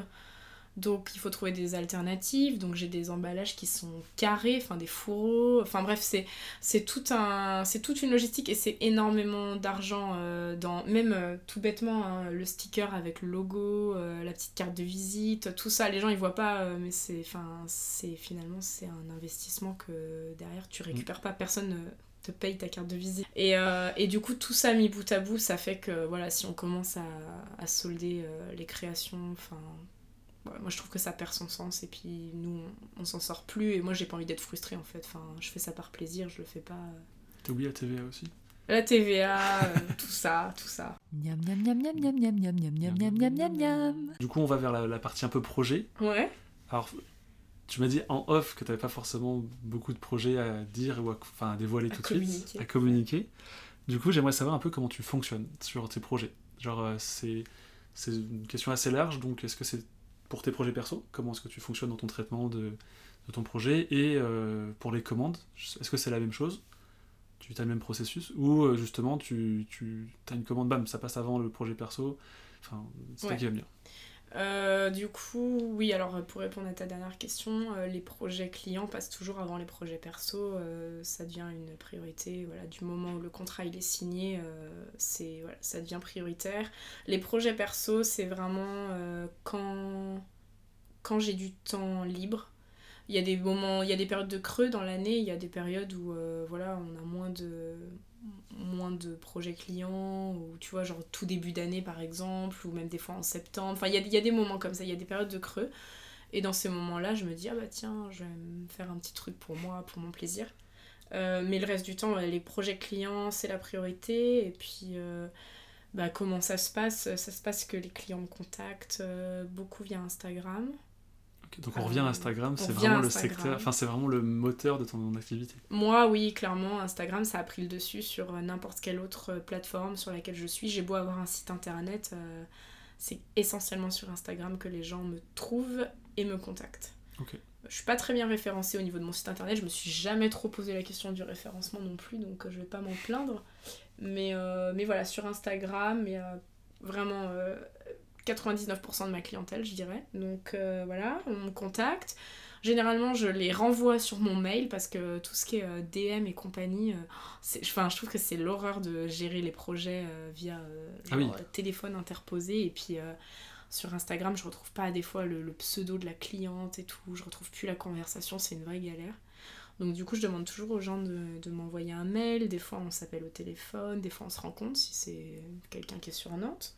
C: Donc, il faut trouver des alternatives. Donc, j'ai des emballages qui sont carrés, enfin des fourreaux. Enfin, bref, c'est, c'est, tout un, c'est toute une logistique et c'est énormément d'argent. euh, dans, même euh, tout bêtement, hein, le sticker avec le logo, euh, la petite carte de visite, tout ça. Les gens, ils voient pas, mais c'est, enfin, c'est, finalement, c'est un investissement que derrière, tu récupères pas. Personne ne te paye ta carte de visite. Et, euh, et du coup, tout ça mis bout à bout, ça fait que voilà, si on commence à, à solder euh, les créations, enfin. Ouais, moi je trouve que ça perd son sens et puis nous on, on s'en sort plus et moi j'ai pas envie d'être frustrée en fait. Enfin, je fais ça par plaisir, je le fais pas. euh.
A: T'as oublié la TVA aussi
C: La TVA, euh, tout ça, tout ça.
B: Miam miam miam miam miam miam miam miam miam miam miam miam miam.
A: Du coup, on va vers la, la partie un peu projet.
C: Ouais.
A: Alors, tu m'as dit en off que t'avais pas forcément beaucoup de projets à dire ou à, enfin, à dévoiler
C: À
A: tout de suite, à communiquer. Du coup, j'aimerais savoir un peu comment tu fonctionnes sur tes projets. Genre, euh, c'est c'est une question assez large, donc est-ce que c'est pour tes projets perso Comment est-ce que tu fonctionnes dans ton traitement de, de ton projet Et euh, pour les commandes, est-ce que c'est la même chose? Tu as le même processus Ou euh, justement, tu, tu as une commande, bam, ça passe avant le projet perso Enfin, c'est
C: Ouais.
A: qui me dire.
C: Euh, du coup, oui, alors pour répondre à ta dernière question, euh, les projets clients passent toujours avant les projets perso. euh, ça devient une priorité. Voilà, du moment où le contrat il est signé, euh, c'est voilà, ça devient prioritaire. Les projets perso, c'est vraiment euh, quand, quand j'ai du temps libre. Il y a des moments, il y a des périodes de creux dans l'année, il y a des périodes où euh, voilà, on a moins de, moins de projets clients, ou tu vois, genre tout début d'année par exemple, ou même des fois en septembre. Enfin, il y a, y a des moments comme ça, il y a des périodes de creux. Et dans ces moments-là, je me dis, ah bah tiens, je vais me faire un petit truc pour moi, pour mon plaisir. Euh, mais le reste du temps, les projets clients, c'est la priorité. Et puis, euh, bah, comment ça se passe? Ça se passe que les clients me contactent euh, beaucoup via Instagram.
A: Donc on revient à
C: Euh,
A: Instagram, c'est vraiment le secteur, enfin c'est vraiment le moteur de ton activité.
C: Moi, oui, clairement, Instagram, ça a pris le dessus sur euh, n'importe quelle autre euh, plateforme sur laquelle je suis. J'ai beau avoir un site internet, euh, c'est essentiellement sur Instagram que les gens me trouvent et me contactent.
A: Ok.
C: Je suis pas très bien référencée au niveau de mon site internet. Je me suis jamais trop posé la question du référencement non plus, donc euh, je vais pas m'en plaindre. Mais, euh, mais voilà, sur Instagram, il y a vraiment euh, 99% de ma clientèle, je dirais. Donc euh, voilà, on me contacte. Généralement, je les renvoie sur mon mail parce que tout ce qui est euh, DM et compagnie, euh, enfin, je trouve que c'est l'horreur de gérer les projets via
A: Ah oui.
C: téléphone interposé. Et puis sur Instagram, je retrouve pas des fois le, le pseudo de la cliente et tout. Je retrouve plus la conversation, c'est une vraie galère. Donc du coup, je demande toujours aux gens de, de m'envoyer un mail. Des fois, on s'appelle au téléphone. Des fois, on se rencontre si c'est quelqu'un qui est sur Nantes.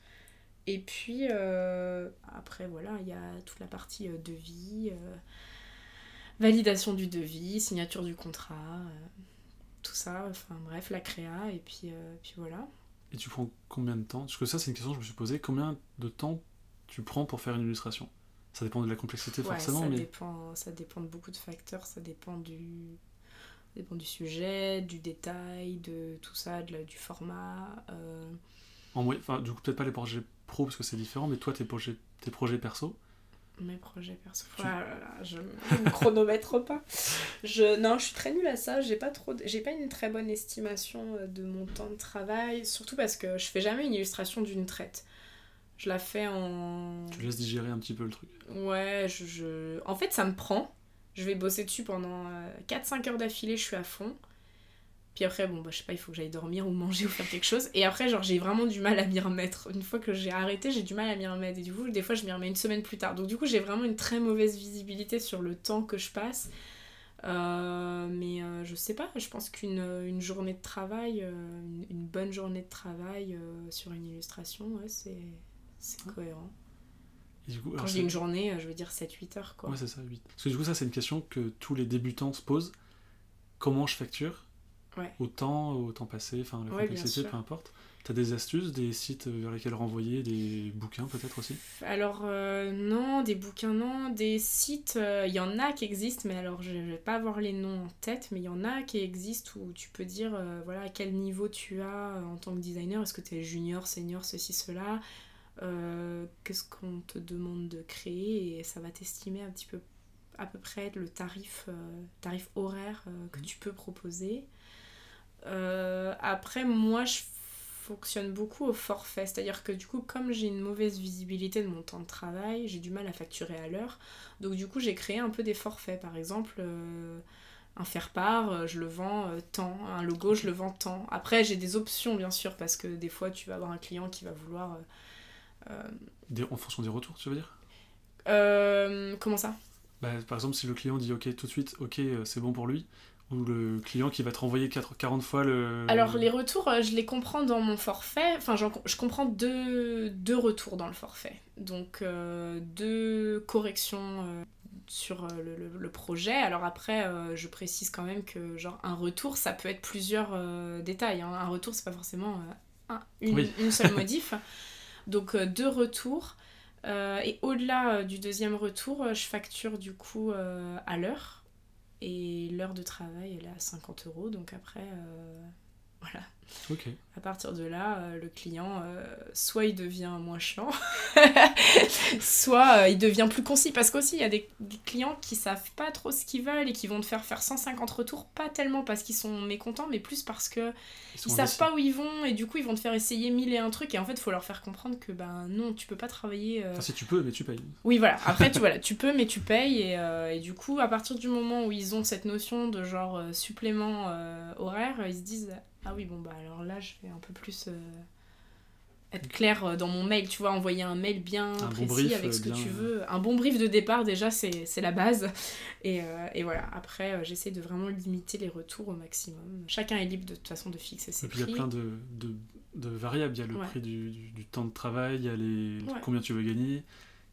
C: Et puis, euh, après, voilà, il y a toute la partie euh, devis, euh, validation du devis, signature du contrat, tout ça, enfin bref, la créa, et puis, puis voilà.
A: Et tu prends combien de temps? Parce que ça, c'est une question que je me suis posée. Combien de temps tu prends pour faire une illustration? Ça dépend de la complexité,
C: Ouais,
A: forcément,
C: ça,
A: mais
C: dépend, ça dépend de beaucoup de facteurs, ça dépend du, ça dépend du sujet, du détail, de tout ça, de la- du format. euh,
A: en moyenne- enfin, du coup, peut-être pas les projets pro parce que c'est différent, mais toi, tes projets, tes projets perso,
C: Mes projets perso.
A: Tu-
C: Oh là là, je me chronomètre pas. Je, non, je suis très nulle à ça. J'ai pas trop, j'ai pas une très bonne estimation euh, de mon temps de travail, surtout parce que je fais jamais une illustration d'une traite. Je la fais en.
A: tu laisses digérer un petit peu le truc.
C: Ouais, je, je- en fait, ça me prend. Je vais bosser dessus pendant euh, 4-5 heures d'affilée, je suis à fond. Puis après, bon, bah, je sais pas, il faut que j'aille dormir ou manger ou faire quelque chose. Et après, genre, j'ai vraiment du mal à m'y remettre. Une fois que j'ai arrêté, j'ai du mal à m'y remettre. Et du coup, des fois, je m'y remets une semaine plus tard. Donc, du coup, j'ai vraiment une très mauvaise visibilité sur le temps que je passe. Euh, mais euh, je sais pas, je pense qu'une une journée de travail, euh, une, une bonne journée de travail euh, sur une illustration, ouais, c'est c'est cohérent.
A: Et du coup,
C: Quand dis une journée, euh, je veux dire 7-8 heures, quoi.
A: Ouais, c'est ça, 8. Parce que du coup, ça, c'est une question que tous les débutants se posent. Comment je facture
C: Ouais.
A: Au temps, au temps passé, enfin, la
C: Ouais,
A: complexité, peu importe. T'as des astuces, des sites vers lesquels renvoyer, des bouquins peut-être aussi?
C: Alors, euh, non, des bouquins, non. Des sites, euh, il y en a qui existent, mais alors je vais pas avoir les noms en tête, mais il y en a qui existent où tu peux dire euh, voilà, à quel niveau tu as en tant que designer. Est-ce que tu es junior, senior, ceci, cela? Qu'est-ce qu'on te demande de créer? Et ça va t'estimer un petit peu à peu près le tarif, tarif horaire que tu peux proposer. Euh, après, moi, je fonctionne beaucoup au forfait. C'est-à-dire que du coup, comme j'ai une mauvaise visibilité de mon temps de travail, j'ai du mal à facturer à l'heure. Donc du coup, j'ai créé un peu des forfaits. Par exemple, euh, un faire-part, euh, je le vends euh, tant. Un logo, je le vends tant. Après, j'ai des options, bien sûr, parce que des fois, tu vas avoir un client qui va vouloir...
A: Des- En fonction des retours, tu veux dire?
C: Comment ça?
A: Bah, Par exemple, si le client dit OK tout de suite, OK, c'est bon pour lui, ou le client qui va te renvoyer 4, 40 fois le.
C: Alors les retours, euh, je les comprends dans mon forfait. Enfin, je comprends deux, deux retours dans le forfait. Donc euh, deux corrections euh, sur le, le- le projet. Alors après, euh, je précise quand même que genre un retour, ça peut être plusieurs détails. hein. Un retour, c'est pas forcément un- une,
A: Oui.
C: une seule modif. Donc deux retours. Et au-delà du deuxième retour, je facture du coup à l'heure. Et l'heure de travail, elle est à 50 euros. Donc après, euh, voilà.
A: Ok.
C: À partir de là, euh, le client, euh, soit il devient moins chiant, soit euh, il devient plus concis. Parce qu'aussi, il y a des, des clients qui savent pas trop ce qu'ils veulent et qui vont te faire faire 150 retours, pas tellement parce qu'ils sont mécontents, mais plus parce que ils savent pas où ils vont et du coup, ils vont te faire essayer mille et un trucs. Et en fait, il faut leur faire comprendre que ben non, tu peux pas travailler.
A: Enfin, si tu peux, mais tu payes.
C: oui, voilà. Après, tu, voilà, tu peux, mais tu payes. Et, et du coup, à partir du moment où ils ont cette notion de genre supplément horaire, ils se disent Ah oui, bon, bah alors là, je vais un peu plus euh, être clair euh, dans mon mail. Tu vois, envoyer un mail bien précis
A: brief,
C: avec
A: euh,
C: ce que
A: bien,
C: tu
A: euh.
C: veux. Un bon brief de départ, déjà, c'est la base. Et, euh, et voilà. Après, euh, j'essaie de vraiment limiter les retours au maximum. Chacun est libre de toute façon de fixer ses
A: Et puis il y a
C: prix.
A: plein de, de, de variables. Il y a le
C: Ouais.
A: prix du, du- du temps de travail, il y a les,
C: Ouais.
A: combien tu veux gagner.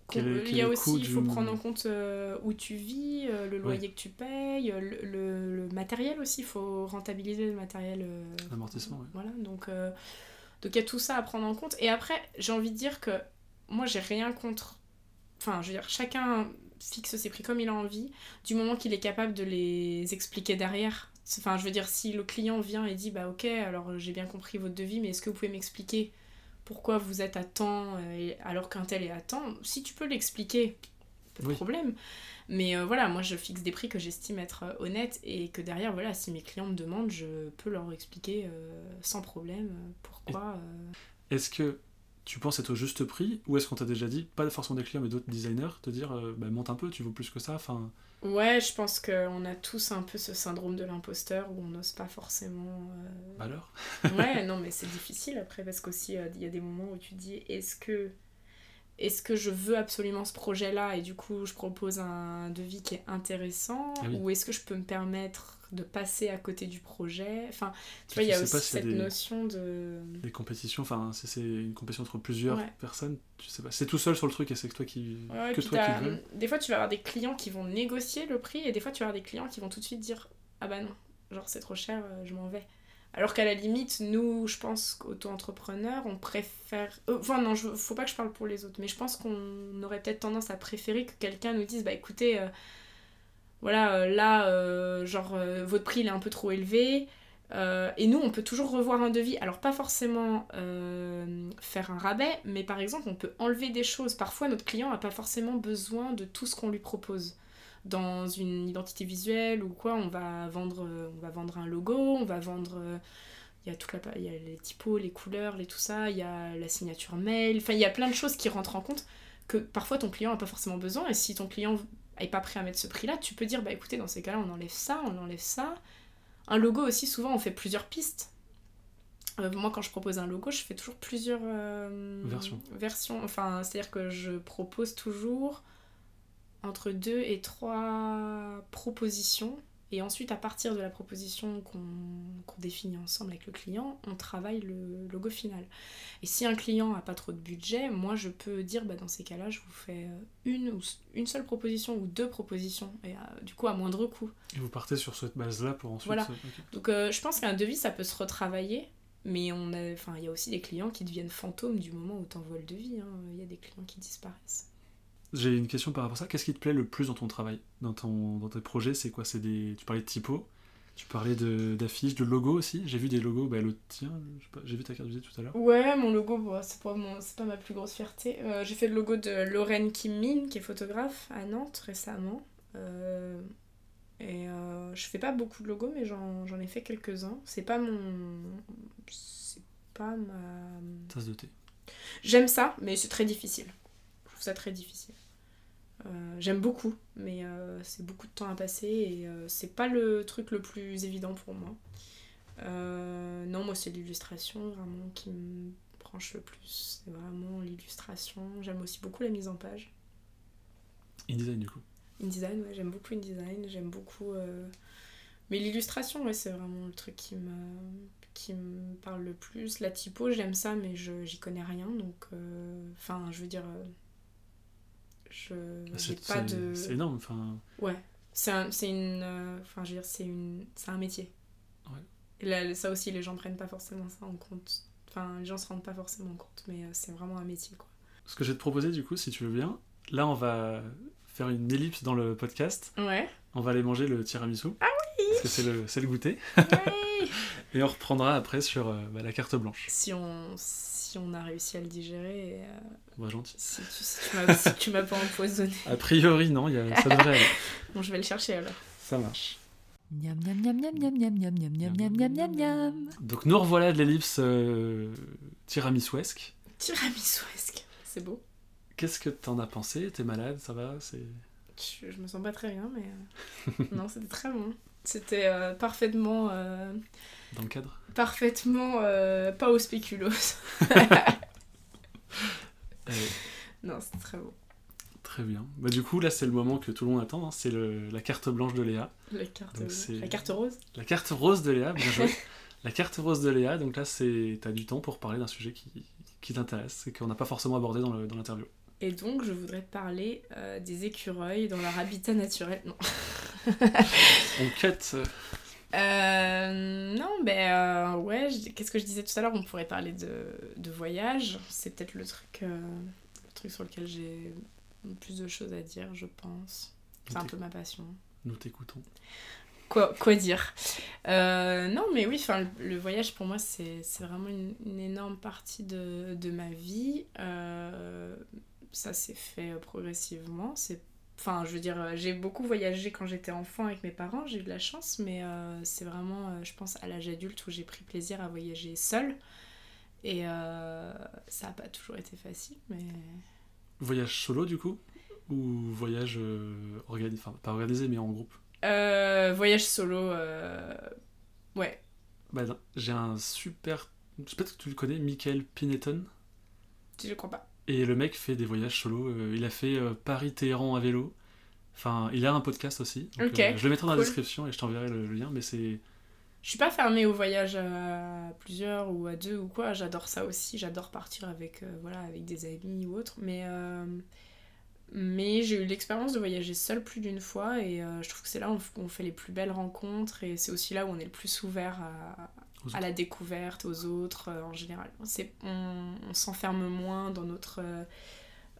A: Quel
C: Il y a aussi, il faut
A: du-
C: prendre en compte euh, où tu vis, euh, le loyer que tu payes, euh, le, le- le matériel aussi, il faut rentabiliser le matériel. euh,
A: L'amortissement, ouais.
C: Voilà, donc donc il y a tout ça à prendre en compte. Et après, j'ai envie de dire que moi, j'ai rien contre. Enfin, je veux dire, chacun fixe ses prix comme il a envie, du moment qu'il est capable de les expliquer derrière. Enfin, je veux dire, si le client vient et dit, bah ok, alors j'ai bien compris votre devis, mais est-ce que vous pouvez m'expliquer pourquoi vous êtes à temps euh, alors qu'un tel est à temps Si tu peux l'expliquer, pas de
A: Oui.
C: problème. Mais euh, voilà, moi je fixe des prix que j'estime être euh, honnêtes et que derrière, voilà, si mes clients me demandent, je peux leur expliquer euh, sans problème pourquoi. euh,
A: Est-ce que tu penses être au juste prix ou est-ce qu'on t'a déjà dit, pas forcément des clients mais d'autres designers, te dire euh, bah, monte un peu, tu vaux plus que ça enfin,
C: Ouais, je pense qu'on a tous un peu ce syndrome de l'imposteur où on n'ose pas forcément. euh,
A: alors
C: Ouais, non, mais c'est difficile après parce qu'aussi euh, il y a des moments où tu dis est-ce que est-ce que je veux absolument ce projet-là et du coup je propose un devis qui est intéressant
A: Ah oui.
C: ou est-ce que je peux me permettre de passer à côté du projet? Enfin, tu vois, il y a aussi cette
A: des-
C: notion de
A: Les compétitions, enfin, c'est une compétition entre plusieurs
C: Ouais.
A: personnes, tu sais pas. C'est tout seul sur le truc et c'est que toi qui,
C: Ouais,
A: que toi qui veux.
C: des fois tu vas avoir des clients qui vont négocier le prix et des fois tu vas avoir des clients qui vont tout de suite dire ah bah non, genre c'est trop cher, euh, je m'en vais. Alors qu'à la limite, nous, je pense qu'auto-entrepreneurs, on préfère. euh, Enfin, non, je... faut pas que je parle pour les autres, mais je pense qu'on aurait peut-être tendance à préférer que quelqu'un nous dise bah écoutez, euh, voilà, euh, là, genre, votre prix il est un peu trop élevé. Et nous, on peut toujours revoir un devis. Alors, pas forcément faire un rabais, mais par exemple, on peut enlever des choses. Parfois, notre client n'a pas forcément besoin de tout ce qu'on lui propose. Dans une identité visuelle ou quoi, on va vendre, euh, on va vendre un logo, on va vendre. euh, Il y a toute la, il y a les typos, les couleurs, les tout ça, il y a la signature mail. Enfin, il y a plein de choses qui rentrent en compte que parfois ton client n'a pas forcément besoin. Et si ton client n'est pas prêt à mettre ce prix-là, tu peux dire bah écoutez, dans ces cas-là, on enlève ça, on enlève ça. Un logo aussi, souvent, on fait plusieurs pistes. Euh, moi, quand je propose un logo, je fais toujours plusieurs euh,
A: Versions.
C: versions. Enfin, c'est-à-dire que je propose toujours entre deux et trois propositions. Et ensuite, à partir de la proposition qu'on qu'on définit ensemble avec le client, on travaille le logo final. Et si un client n'a pas trop de budget, moi je peux dire bah, dans ces cas-là, je vous fais une, ou une seule proposition ou deux propositions, et euh, du coup à moindre coût.
A: Et vous partez sur cette base-là pour ensuite.
C: Voilà. Donc euh, je pense qu'un devis ça peut se retravailler, mais on a, enfin il y a aussi des clients qui deviennent fantômes du moment où tu envoies le devis. hein. Il y a des clients qui disparaissent.
A: J'ai une question par rapport à ça. Qu'est-ce qui te plaît le plus dans ton travail, dans, ton, dans tes projets C'est quoi? C'est des. Tu parlais de typo, tu parlais de- d'affiches, de, logos aussi. J'ai vu des logos, bah, le tien, j'ai vu ta carte visite tout à l'heure.
C: Ouais, mon logo, bon, c'est pas, mon- c'est pas ma plus grosse fierté. Euh, j'ai fait le logo de Lorraine Kim Min, qui est photographe à Nantes récemment. Euh, et euh, je fais pas beaucoup de logos, mais j'en, j'en ai fait quelques-uns. C'est pas mon. C'est pas ma.
A: Tasse de thé.
C: J'aime ça, mais c'est très difficile. Trouve ça très difficile. Euh, J'aime beaucoup, mais euh, c'est beaucoup de temps à passer et euh, c'est pas le truc le plus évident pour moi. Non, moi c'est l'illustration vraiment qui me branche le plus. C'est vraiment l'illustration. J'aime aussi beaucoup la mise en page.
A: InDesign du coup.
C: InDesign, ouais, j'aime beaucoup InDesign, j'aime beaucoup. Mais l'illustration, ouais, c'est vraiment le truc qui me, qui me parle le plus. La typo, j'aime ça, mais je j'y connais rien, donc. Enfin, je veux dire. Je. J'ai
A: C'est
C: pas
A: c'est-
C: de.
A: c'est énorme. Enfin,
C: Ouais. C'est un, c'est une. euh, Enfin, je veux dire, c'est une. C'est un métier.
A: Ouais.
C: Et là, ça aussi, les gens prennent pas forcément ça en compte. Enfin, les gens se rendent pas forcément compte, mais euh, c'est vraiment un métier, quoi.
A: ce que je vais te proposer du coup, si tu veux bien, là on va faire une ellipse dans le podcast.
C: Ouais.
A: On va aller manger le tiramisu. Ah oui Parce que c'est le, c'est le goûter.
C: Ouais.
A: Et on reprendra après sur euh, bah, la carte blanche.
C: si on si on a réussi à le digérer et, euh,
A: gentil.
C: si tu si tu m'as si tu m'as pas empoisonné
A: A priori, non, il y a- ça devrait aller.
C: bon je vais le chercher alors
A: Ça marche.
B: Miam miam miam miam miam miam miam miam miam miam miam miam miam.
A: Donc nous revoilà de l'ellipse euh, tiramisuesque.
C: tiramisu-esque c'est beau
A: Qu'est-ce que t'en as pensé T'es malade Ça va C'est
C: je, je me sens pas très bien mais euh, non c'était très bon c'était euh, parfaitement euh,
A: dans le cadre?
C: parfaitement euh, pas au spéculoos
A: Euh,
C: non c'était très beau
A: Très bien. Bah, du coup, là, c'est le moment que tout le monde attend. hein. C'est la carte blanche de Léa.
C: la carte
A: Donc, c'est-
C: la carte rose
A: La carte rose de Léa, bien joué. la carte rose de Léa, donc là, c'est t'as du temps pour parler d'un sujet qui, qui t'intéresse et qu'on n'a pas forcément abordé dans le- dans l'interview.
C: Et donc je voudrais te parler euh, des écureuils dans leur habitat naturel non
A: On cut. euh,
C: non, ben euh, ouais, qu'est-ce que je disais tout à l'heure? On pourrait parler de, de voyage. C'est peut-être le truc, euh, le truc sur lequel j'ai le plus de choses à dire, je pense. C'est un peu ma passion.
A: Nous t'écoutons.
C: Quoi, quoi dire? Non, mais oui, le, le voyage pour moi, c'est c'est vraiment une, une énorme partie de, de ma vie. Euh, ça s'est fait progressivement. C'est Enfin, je veux dire, euh, j'ai beaucoup voyagé quand j'étais enfant avec mes parents, j'ai eu de la chance, mais euh, c'est vraiment, euh, je pense, à l'âge adulte où j'ai pris plaisir à voyager seule. Et ça n'a pas toujours été facile, mais.
A: Voyage solo, du coup? Ou voyage organisé, enfin, pas organisé, mais en groupe?
C: Voyage solo, ouais.
A: Bah, j'ai un super. Peut-être que tu le connais, Michael Pineton?
C: Je crois pas.
A: Et le mec fait des voyages solo. Euh, il a fait euh, Paris-Téhéran à vélo. Enfin, il a un podcast aussi. Euh, je le mettrai dans la description et je t'enverrai le, lien, mais c'est.
C: Je suis pas fermée au voyage à plusieurs ou à deux ou quoi. J'adore ça aussi. J'adore partir avec, voilà, avec des amis ou autre. Mais, mais j'ai eu l'expérience de voyager seule plus d'une fois et je trouve que c'est là où on fait les plus belles rencontres et c'est aussi là où on est le plus ouvert à, à la découverte, aux autres euh, en général. C'est, on, s'enferme moins dans notre euh,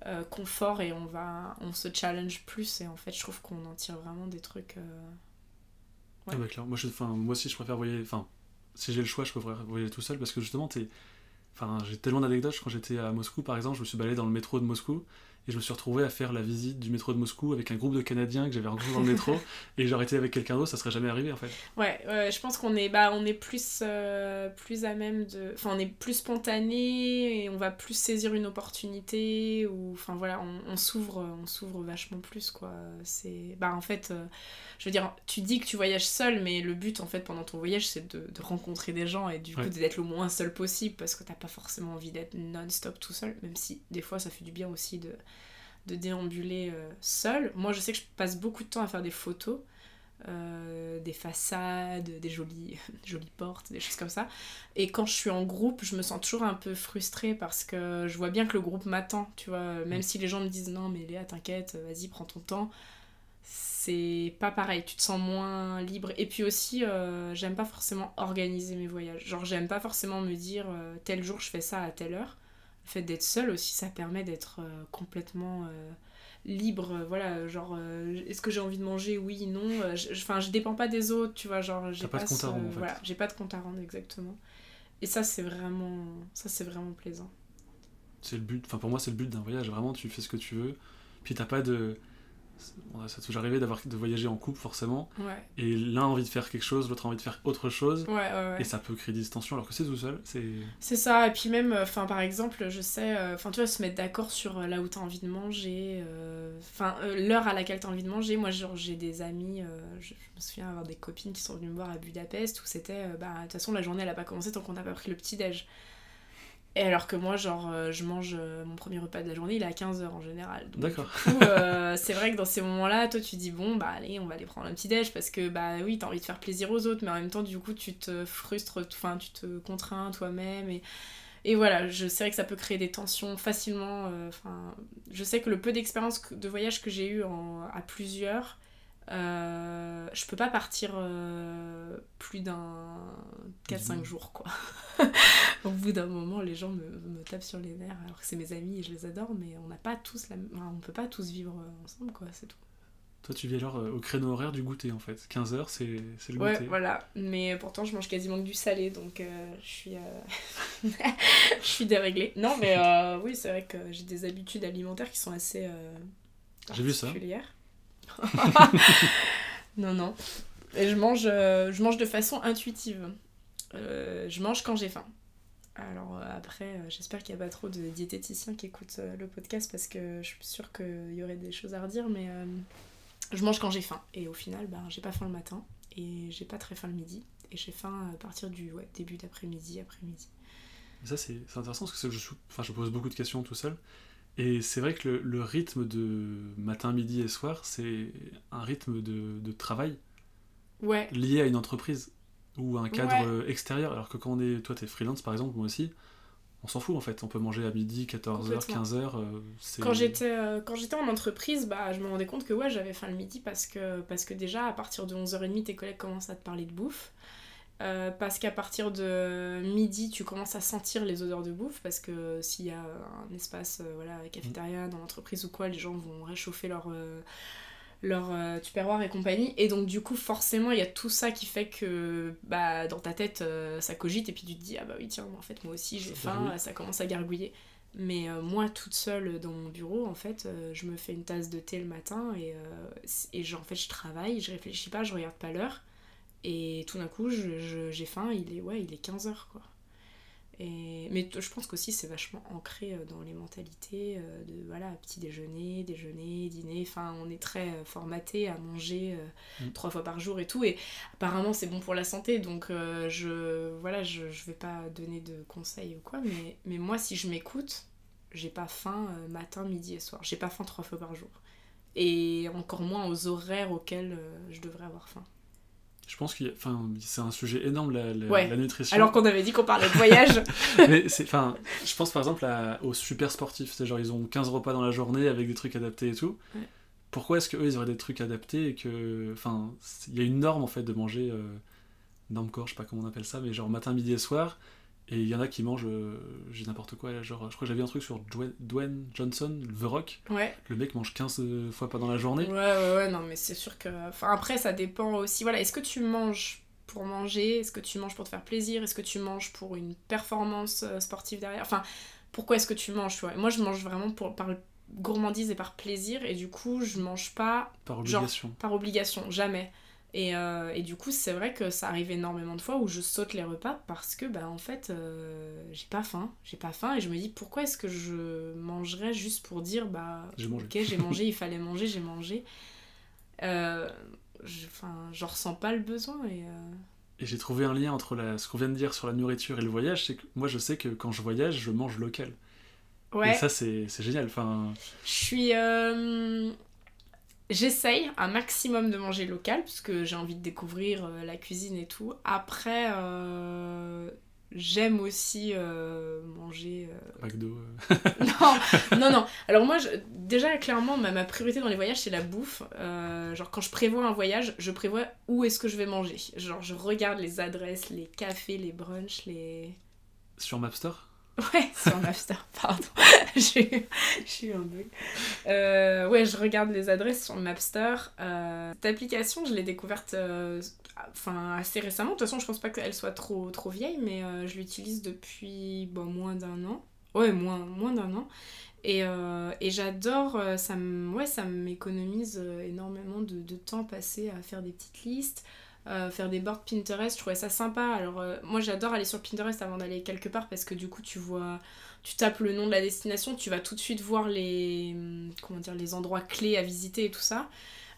C: euh, confort et on, va, on se challenge plus et en fait je trouve qu'on en tire vraiment des trucs...
A: Ouais. Ah bah, moi, je, moi aussi je préfère voyager... Enfin, si j'ai le choix je préfère voyager tout seul parce que justement t'es... Enfin, j'ai tellement d'anecdotes. Quand j'étais à Moscou, par exemple, je me suis baladé dans le métro de Moscou et je me suis retrouvé à faire la visite du métro de Moscou avec un groupe de Canadiens que j'avais rencontré dans le métro. Et j'aurais été avec quelqu'un d'autre ça serait jamais arrivé en fait.
C: Ouais, je pense qu'on est bah on est plus euh, plus à même de enfin on est plus spontané et on va plus saisir une opportunité ou enfin voilà on, s'ouvre on s'ouvre vachement plus quoi. C'est bah en fait euh, je veux dire tu dis que tu voyages seul mais le but en fait pendant ton voyage c'est de, rencontrer des gens et du coup d'être le moins seul possible parce que t'as pas forcément envie d'être non-stop tout seul même si des fois ça fait du bien aussi de de déambuler euh, seul. Moi, je sais que je passe beaucoup de temps à faire des photos, euh, des façades, des jolies, jolies portes, des choses comme ça. Et quand je suis en groupe, je me sens toujours un peu frustrée parce que je vois bien que le groupe m'attend, tu vois. Même mm. si les gens me disent non, mais Léa, t'inquiète, vas-y, prends ton temps. C'est pas pareil, tu te sens moins libre. Et puis aussi, euh, j'aime pas forcément organiser mes voyages. Genre, j'aime pas forcément me dire tel jour je fais ça à telle heure le fait d'être seul aussi, ça permet d'être euh, complètement euh, libre. Euh, voilà, genre, est-ce que j'ai envie de manger Oui, non. Enfin, je, dépends pas des autres, tu vois. Genre, j'ai pas, de compte à rendre. Voilà, j'ai pas de compte à rendre, exactement. Et ça, c'est vraiment, ça, c'est vraiment plaisant.
A: C'est le but. Enfin, pour moi, c'est le but d'un voyage. Vraiment, tu fais ce que tu veux. Puis t'as pas de ça toujours arrivé d'avoir de voyager en couple forcément. Et l'un a envie de faire quelque chose l'autre a envie de faire autre chose. Et ça peut créer des distensions alors que c'est tout seul c'est
C: c'est ça et puis même euh, enfin par exemple je sais euh, enfin tu vois se mettre d'accord sur euh, là où t'as envie de manger enfin l'heure à laquelle t'as envie de manger. Moi genre j'ai des amis je, me souviens avoir des copines qui sont venues me voir à Budapest où c'était bah de toute façon la journée elle a pas commencé tant qu'on n'a pas pris le petit déj et alors que moi, genre, euh, je mange euh, mon premier repas de la journée, il est à 15h en général.
A: D'accord.
C: Euh, c'est vrai que dans ces moments-là, toi, tu dis, bon, bah allez, on va aller prendre un petit déj parce que, bah oui, t'as envie de faire plaisir aux autres, mais en même temps, du coup, tu te frustres, enfin, tu te contrains toi-même. Et, et voilà, je sais que ça peut créer des tensions facilement. Enfin, je sais que le peu d'expérience de voyage que j'ai eu à plusieurs, euh, je peux pas partir euh, plus d'un 4-5 jours quoi. Au bout d'un moment, les gens me, me, tapent sur les nerfs alors que c'est mes amis et je les adore, mais on n'a pas tous la... on peut pas tous vivre ensemble quoi, c'est tout.
A: Toi, tu vis alors euh, au créneau horaire du goûter en fait. 15h, c'est le goûter.
C: Ouais, voilà. Mais pourtant, je mange quasiment que du salé donc je suis. je suis déréglée. Non, mais oui, c'est vrai que j'ai des habitudes alimentaires qui sont assez.
A: j'ai vu ça.
C: non, non. Et je mange, euh, je mange de façon intuitive. Euh, je mange quand j'ai faim. Alors euh, après, j'espère qu'il n'y a pas trop de diététiciens qui écoutent le podcast parce que je suis sûre qu'il y aurait des choses à redire, mais je mange quand j'ai faim. Et au final, ben, j'ai pas faim le matin et j'ai pas très faim le midi. Et j'ai faim à partir du début d'après-midi, après-midi.
A: Ça, c'est intéressant parce que je pose beaucoup de questions tout seul. Et c'est vrai que le, rythme de matin, midi et soir, c'est un rythme de, de, travail
C: ouais.
A: lié à une entreprise ou à un cadre extérieur. Alors que quand on est, toi, t'es freelance par exemple, moi aussi, on s'en fout en fait. On peut manger à midi, 14h, 15h.
C: quand j'étais euh, quand j'étais en entreprise, bah, je me rendais compte que ouais, j'avais faim le midi parce que, parce que déjà, à partir de 11h30, tes collègues commencent à te parler de bouffe. Euh, parce qu'à partir de midi, tu commences à sentir les odeurs de bouffe, parce que s'il y a un espace, euh, voilà, cafétéria dans l'entreprise ou quoi, les gens vont réchauffer leur, euh, leur tupperware et compagnie. Et donc, du coup, forcément, il y a tout ça qui fait que bah, dans ta tête, ça cogite, et puis tu te dis, ah bah oui, tiens, en fait, moi aussi, j'ai faim, ça commence à gargouiller. Mais moi, toute seule dans mon bureau, en fait, je me fais une tasse de thé le matin et, et en fait, je travaille, je réfléchis pas, je regarde pas l'heure. Et tout d'un coup, j'ai faim, il est, ouais, il est 15h, quoi. Et, mais je pense qu'aussi c'est vachement ancré euh, dans les mentalités euh, de voilà petit déjeuner, déjeuner, dîner. Enfin, on est très euh, formaté à manger euh,
A: Mm.
C: trois fois par jour et tout. Et apparemment c'est bon pour la santé, donc euh, je voilà, je, je vais pas donner de conseils ou quoi. Mais, mais moi, si je m'écoute, j'ai pas faim euh, matin, midi et soir. J'ai pas faim trois fois par jour. Et encore moins aux horaires auxquels je devrais avoir faim.
A: Je pense que enfin, c'est un sujet énorme, la, la-
C: Ouais.
A: la nutrition.
C: Alors qu'on avait dit qu'on parlait de voyage.
A: Mais enfin, je pense par exemple à- aux super sportifs, c'est genre ils ont 15 repas dans la journée avec des trucs adaptés et tout.
C: Ouais.
A: Pourquoi est-ce qu'eux ils auraient des trucs adaptés et que, enfin, il y a une norme en fait de manger, euh, norme corps, je sais pas comment on appelle ça, mais genre matin, midi et soir. Et il y en a qui mangent, euh, j'ai n'importe quoi, là, genre, je crois que j'avais un truc sur Dwayne, Dwayne Johnson, The Rock.
C: ouais.
A: Le mec mange 15 fois pas dans la journée.
C: Ouais, ouais, ouais, non, mais c'est sûr que. Enfin, après, ça dépend aussi. Voilà, est-ce que tu manges pour manger? Est-ce que tu manges pour te faire plaisir? Est-ce que tu manges pour une performance euh, sportive derrière? Enfin, pourquoi est-ce que tu manges, tu vois? Et Moi, je mange vraiment pour, par gourmandise et par plaisir, et du coup, je mange pas
A: Par
C: Genre-
A: obligation.
C: par obligation, jamais. Et, euh, et du coup, c'est vrai que ça arrive énormément de fois où je saute les repas parce que, bah, en fait, euh, j'ai pas faim. J'ai pas faim et je me dis pourquoi est-ce que je mangerais juste pour dire, bah,
A: J'ai mangé.
C: ok, j'ai mangé, il fallait manger, j'ai mangé. Euh, je- Enfin, j'en ressens pas le besoin et.
A: Et j'ai trouvé un lien entre la, ce qu'on vient de dire sur la nourriture et le voyage, c'est que moi je sais que quand je voyage, je mange local.
C: Ouais,
A: Et ça c'est c'est génial. Enfin,
C: je suis. euh, J'essaye un maximum de manger local parce que j'ai envie de découvrir euh, la cuisine et tout. Après, euh, j'aime aussi euh, manger.
A: McDo.
C: non, non, non. Alors moi, je- déjà, clairement, ma, ma priorité dans les voyages, c'est la bouffe. Genre, quand je prévois un voyage, je prévois où est-ce que je vais manger. Genre, je regarde les adresses, les cafés, les brunchs, les...
A: sur Mapster.
C: Ouais, sur Napster, pardon. J'ai eu un bug. Euh, ouais, je regarde les adresses sur Mapster. Euh, cette application, je l'ai découverte euh, enfin, assez récemment. De toute façon, je pense pas qu'elle soit trop, trop vieille, mais je l'utilise depuis bon, moins d'un an. Ouais, moins, moins d'un an. Et, et j'adore, ça ouais, m'économise euh, énormément de, de temps passé à faire des petites listes, euh, faire des boards Pinterest, je trouvais ça sympa. Alors euh, moi j'adore aller sur Pinterest avant d'aller quelque part parce que du coup tu vois, tu tapes le nom de la destination, tu vas tout de suite voir les, hum, endroits clés à visiter et tout ça.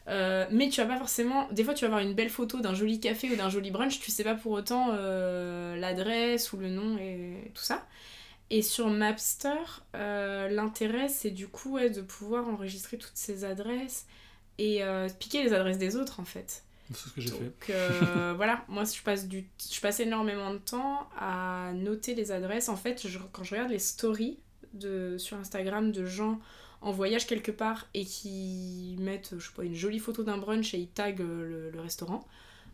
C: Euh, mais tu vas pas forcément. Des fois, tu vas avoir une belle photo d'un joli café ou d'un joli brunch, tu sais pas pour autant l'adresse ou le nom et tout ça. Et sur Mapster, l'intérêt, c'est du coup de pouvoir enregistrer toutes ces adresses et piquer les adresses des autres en fait.
A: C'est ce que j'ai fait.
C: Donc euh, voilà, moi je passe, du, je passe énormément de temps à noter les adresses. En fait, je- quand je regarde les stories de, sur Instagram de gens en voyage quelque part et qui mettent, je sais pas, une jolie photo d'un brunch et ils taguent le, le restaurant,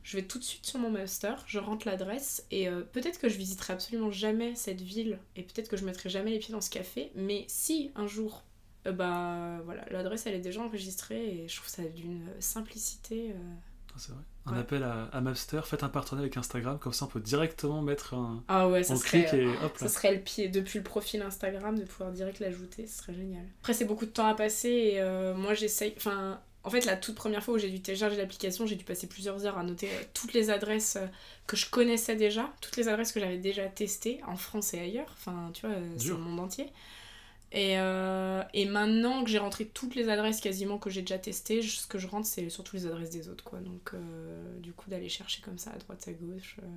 C: je vais tout de suite sur mon master, je rentre l'adresse et euh, peut-être que je visiterai absolument jamais cette ville et peut-être que je mettrai jamais les pieds dans ce café, mais si un jour, euh, bah voilà, l'adresse elle est déjà enregistrée et je trouve ça d'une simplicité. euh,
A: c'est vrai. Un
C: Ouais.
A: appel à, à Mapster, faites un partenariat avec Instagram, comme ça on peut directement mettre un.
C: Ah ouais, ça serait,
A: et hop
C: ça
A: là.
C: serait le pied depuis le profil Instagram de pouvoir direct l'ajouter, ce serait génial. Après, c'est beaucoup de temps à passer et euh, moi j'essaye. Enfin, en fait, la toute première fois où j'ai dû télécharger l'application, j'ai dû passer plusieurs heures à noter euh, toutes les adresses euh, que je connaissais déjà, toutes les adresses que j'avais déjà testées en France et ailleurs. Enfin, tu vois, c'est le monde entier. Et, euh, et maintenant que j'ai rentré toutes les adresses quasiment que j'ai déjà testées, ce que je rentre, c'est surtout les adresses des autres, quoi. Donc, euh, du coup, d'aller chercher comme ça à droite, à gauche. euh.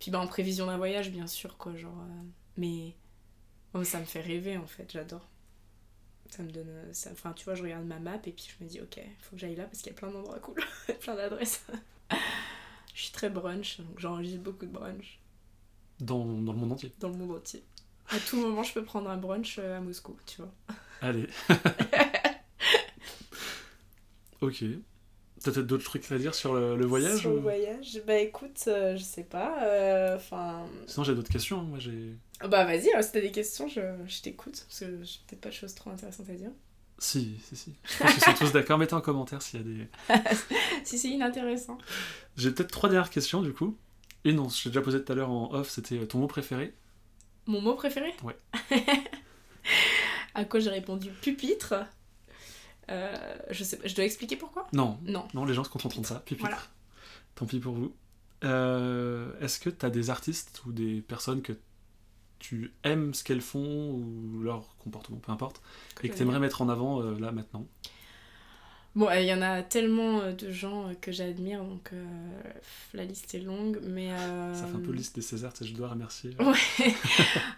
C: Puis, bah, en prévision d'un voyage, bien sûr, quoi. Genre, Mais oh, ça me fait rêver, en fait, j'adore. Ça me donne. ça- Enfin, tu vois, je regarde ma map et puis je me dis, ok, il faut que j'aille là parce qu'il y a plein d'endroits cool, plein d'adresses. je suis très brunch, donc j'enregistre beaucoup de brunch
A: Dans, dans le monde entier.
C: dans le monde entier. À tout moment, je peux prendre un brunch euh, à Moscou, tu vois.
A: Allez. ok. T'as peut-être d'autres trucs à dire sur le, le voyage
C: Sur le
A: ou-
C: voyage, bah écoute, euh, je sais pas. euh, Enfin.
A: Sinon j'ai d'autres questions. hein. Moi j'ai.
C: bah vas-y, alors, si t'as des questions, je, je t'écoute. Parce que j'ai peut-être pas de choses trop intéressantes à dire.
A: Si, si, si. Je pense qu'ils sont tous d'accord. Mettez en commentaire s'il y a des.
C: si c'est inintéressant.
A: J'ai peut-être trois dernières questions du coup. Une, je l'ai déjà posé tout à l'heure en off, c'était ton mot préféré.
C: Mon mot préféré
A: Ouais.
C: À quoi j'ai répondu pupitre. Euh, je, sais, je dois expliquer pourquoi
A: Non,
C: Non.
A: non, les gens se contenteront de ça. Pupitre.
C: Voilà.
A: Tant pis pour vous. Euh, Est-ce que tu as des artistes ou des personnes que tu aimes ce qu'elles font ou leur comportement, peu importe, et que tu aimerais mettre en avant euh, là maintenant?
C: Bon, euh, il y en a tellement euh, de gens euh, que j'admire, donc euh, la liste est longue, mais... euh,
A: Ça fait un peu liste des Césars, tu sais, je dois remercier.
C: Ouais.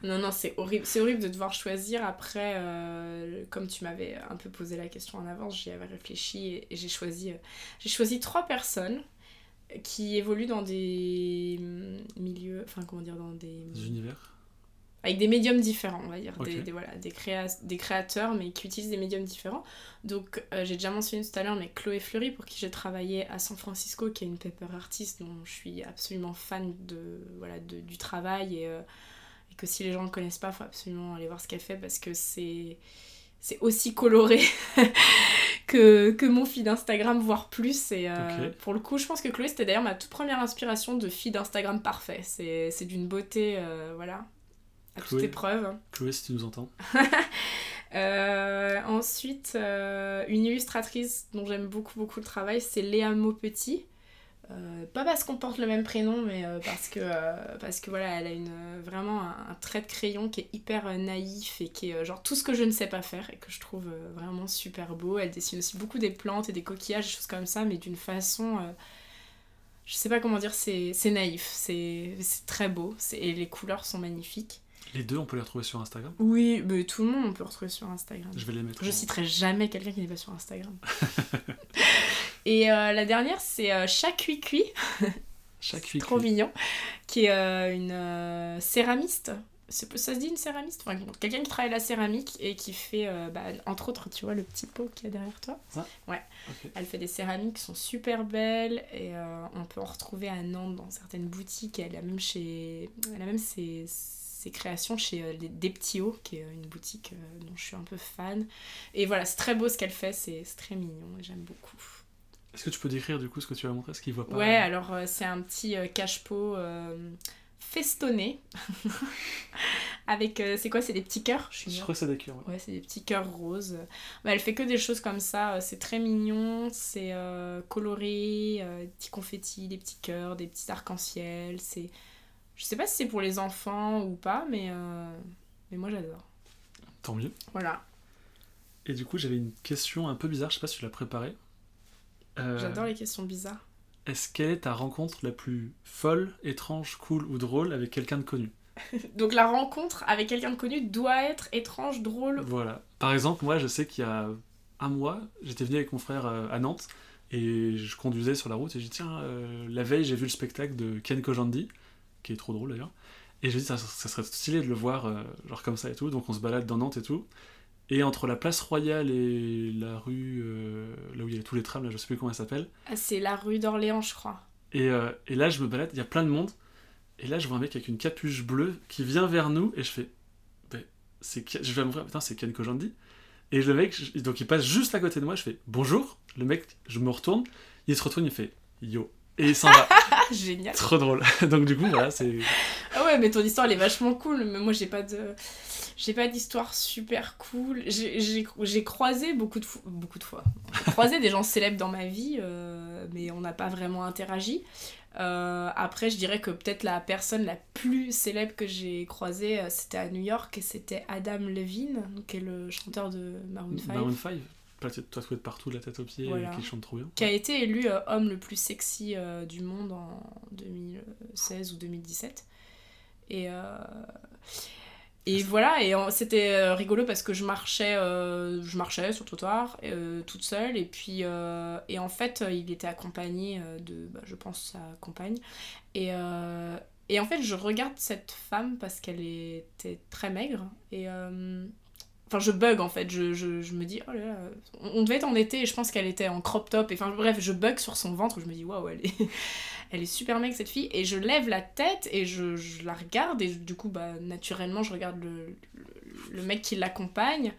C: non, non, c'est horrible. C'est horrible de devoir choisir. Après, euh, comme tu m'avais un peu posé la question en avance, j'y avais réfléchi et, et j'ai choisi, euh, j'ai choisi trois personnes qui évoluent dans des hum, milieux, enfin comment dire, dans des...
A: Des univers
C: avec des médiums différents, on va dire, des, des- voilà, des, créa- des créateurs, mais qui utilisent des médiums différents. Donc, euh, j'ai déjà mentionné tout à l'heure, mais Chloé Fleury, pour qui j'ai travaillé à San Francisco, qui est une paper artiste dont je suis absolument fan de, voilà, de- du travail, et, euh, et que si les gens ne le connaissent pas, il faut absolument aller voir ce qu'elle fait, parce que c'est c'est aussi coloré que, que mon feed Instagram, voire plus. Et euh, pour le coup, je pense que Chloé, c'était d'ailleurs ma toute première inspiration de feed Instagram parfait. C'est c'est d'une beauté, euh, voilà, à toute épreuve.
A: Chloé, si tu nous entends.
C: Euh, ensuite, euh, une illustratrice dont j'aime beaucoup beaucoup le travail, c'est Léa Maupetit. Euh, pas parce qu'on porte le même prénom, mais parce que parce que voilà, elle a une vraiment un, un trait de crayon qui est hyper naïf et qui est genre tout ce que je ne sais pas faire et que je trouve vraiment super beau. Elle dessine aussi beaucoup des plantes et des coquillages, des choses comme ça, mais d'une façon je sais pas comment dire, c'est naïf, c'est très beau, et les couleurs sont magnifiques.
A: Les deux, on peut les retrouver sur Instagram.
C: Oui, mais tout le monde on peut retrouver sur Instagram.
A: Je vais les mettre.
C: Je
A: en-
C: citerai jamais quelqu'un qui n'est pas sur Instagram. Et euh, la dernière, c'est euh, Chat Cui Cui,
A: Chaque fille.
C: trop mignon, qui est euh, une euh, céramiste. C'est- Ça se dit une céramiste? Enfin, Quelqu'un qui travaille la céramique et qui fait, euh, bah, entre autres, tu vois le petit pot qu'il y a derrière toi
A: Ça?
C: Ouais. Elle fait des céramiques qui sont super belles et euh, on peut en retrouver à Nantes dans certaines boutiques. Elle a même, chez... Elle a même ses, ses créations chez euh, les- Des Petits Hauts, qui est euh, une boutique euh, dont je suis un peu fan. Et voilà, c'est très beau ce qu'elle fait, c'est très mignon et j'aime beaucoup.
A: Est-ce que tu peux décrire du coup ce que tu vas montrer Ce qu'ils voient pas
C: Ouais, alors euh, c'est un petit euh, cache-pot euh, festonné. Avec, c'est quoi C'est des petits cœurs Je suis
A: Je crois que c'est des cœurs. ouais.
C: Ouais, c'est des petits cœurs roses. Bah, elle fait que des choses comme ça. C'est très mignon, c'est coloré, des petits confettis, des petits cœurs, des petits arcs-en-ciel. C'est, je sais pas si c'est pour les enfants ou pas, mais euh, mais moi j'adore.
A: Tant mieux.
C: Voilà,
A: Et du coup, j'avais une question un peu bizarre, je sais pas si tu l'as préparée. Euh,
C: j'adore les questions bizarres.
A: Est-ce quelle est ta rencontre la plus folle, étrange, cool ou drôle avec quelqu'un de connu?
C: Donc la rencontre avec quelqu'un de connu doit être étrange, drôle.
A: Voilà. Par exemple, moi, je sais qu'il y a un mois, j'étais venu avec mon frère euh, à Nantes et je conduisais sur la route et j'ai dit tiens, euh, la veille, j'ai vu le spectacle de Ken Kojandi, qui est trop drôle d'ailleurs. Et je dit ça, ça serait stylé de le voir, euh, genre comme ça et tout. Donc on se balade dans Nantes et tout. Et entre la place Royale et la rue, euh, là où il y a tous les trams, là, je sais plus comment elle s'appelle.
C: Ah, c'est la rue d'Orléans, je crois.
A: Et, euh, et là, je me balade, il y a plein de monde. Et là, je vois un mec avec une capuche bleue qui vient vers nous. Et je fais, Ben, c'est Ken- je vais me dire, putain, c'est Ken Kojandi. Et le mec, je- donc il passe juste à côté de moi. Je fais, bonjour. Le mec, je me retourne. Il se retourne, il fait, yo. Et il s'en va.
C: Génial.
A: Trop drôle. donc du coup, voilà, c'est.
C: Ah ouais, mais ton histoire elle est vachement cool. Mais moi j'ai pas de. J'ai pas d'histoire super cool. J'ai- croisé beaucoup de, fo- beaucoup de fois. J'ai croisé des gens célèbres dans ma vie, euh, mais on n'a pas vraiment interagi. Euh, après, je dirais que peut-être la personne la plus célèbre que j'ai croisée, euh, c'était à New York et c'était Adam Levine, qui est le chanteur de Maroon 5,
A: Maroon 5. Tu de partout, la tête aux pieds,
C: Voilà.
A: et qui chante trop bien.
C: qui a été élu euh, homme le plus sexy euh, du monde en 2016 ou 2017. Et, euh, et voilà, et c'était rigolo parce que je marchais, je marchais sur le trottoir toute seule, et puis et en fait il était accompagné de, bah, je pense, sa compagne. Et, et en fait je regarde cette femme parce qu'elle était très maigre, et Enfin, je bug en fait, je, je, je me dis, oh là là, on devait être en été et je pense qu'elle était en crop top. Et enfin, bref, je bug sur son ventre, je me dis, waouh, elle est, elle est super maigre cette fille. Et je lève la tête et je, je la regarde, et du coup, bah, naturellement, je regarde le, le, le mec qui l'accompagne.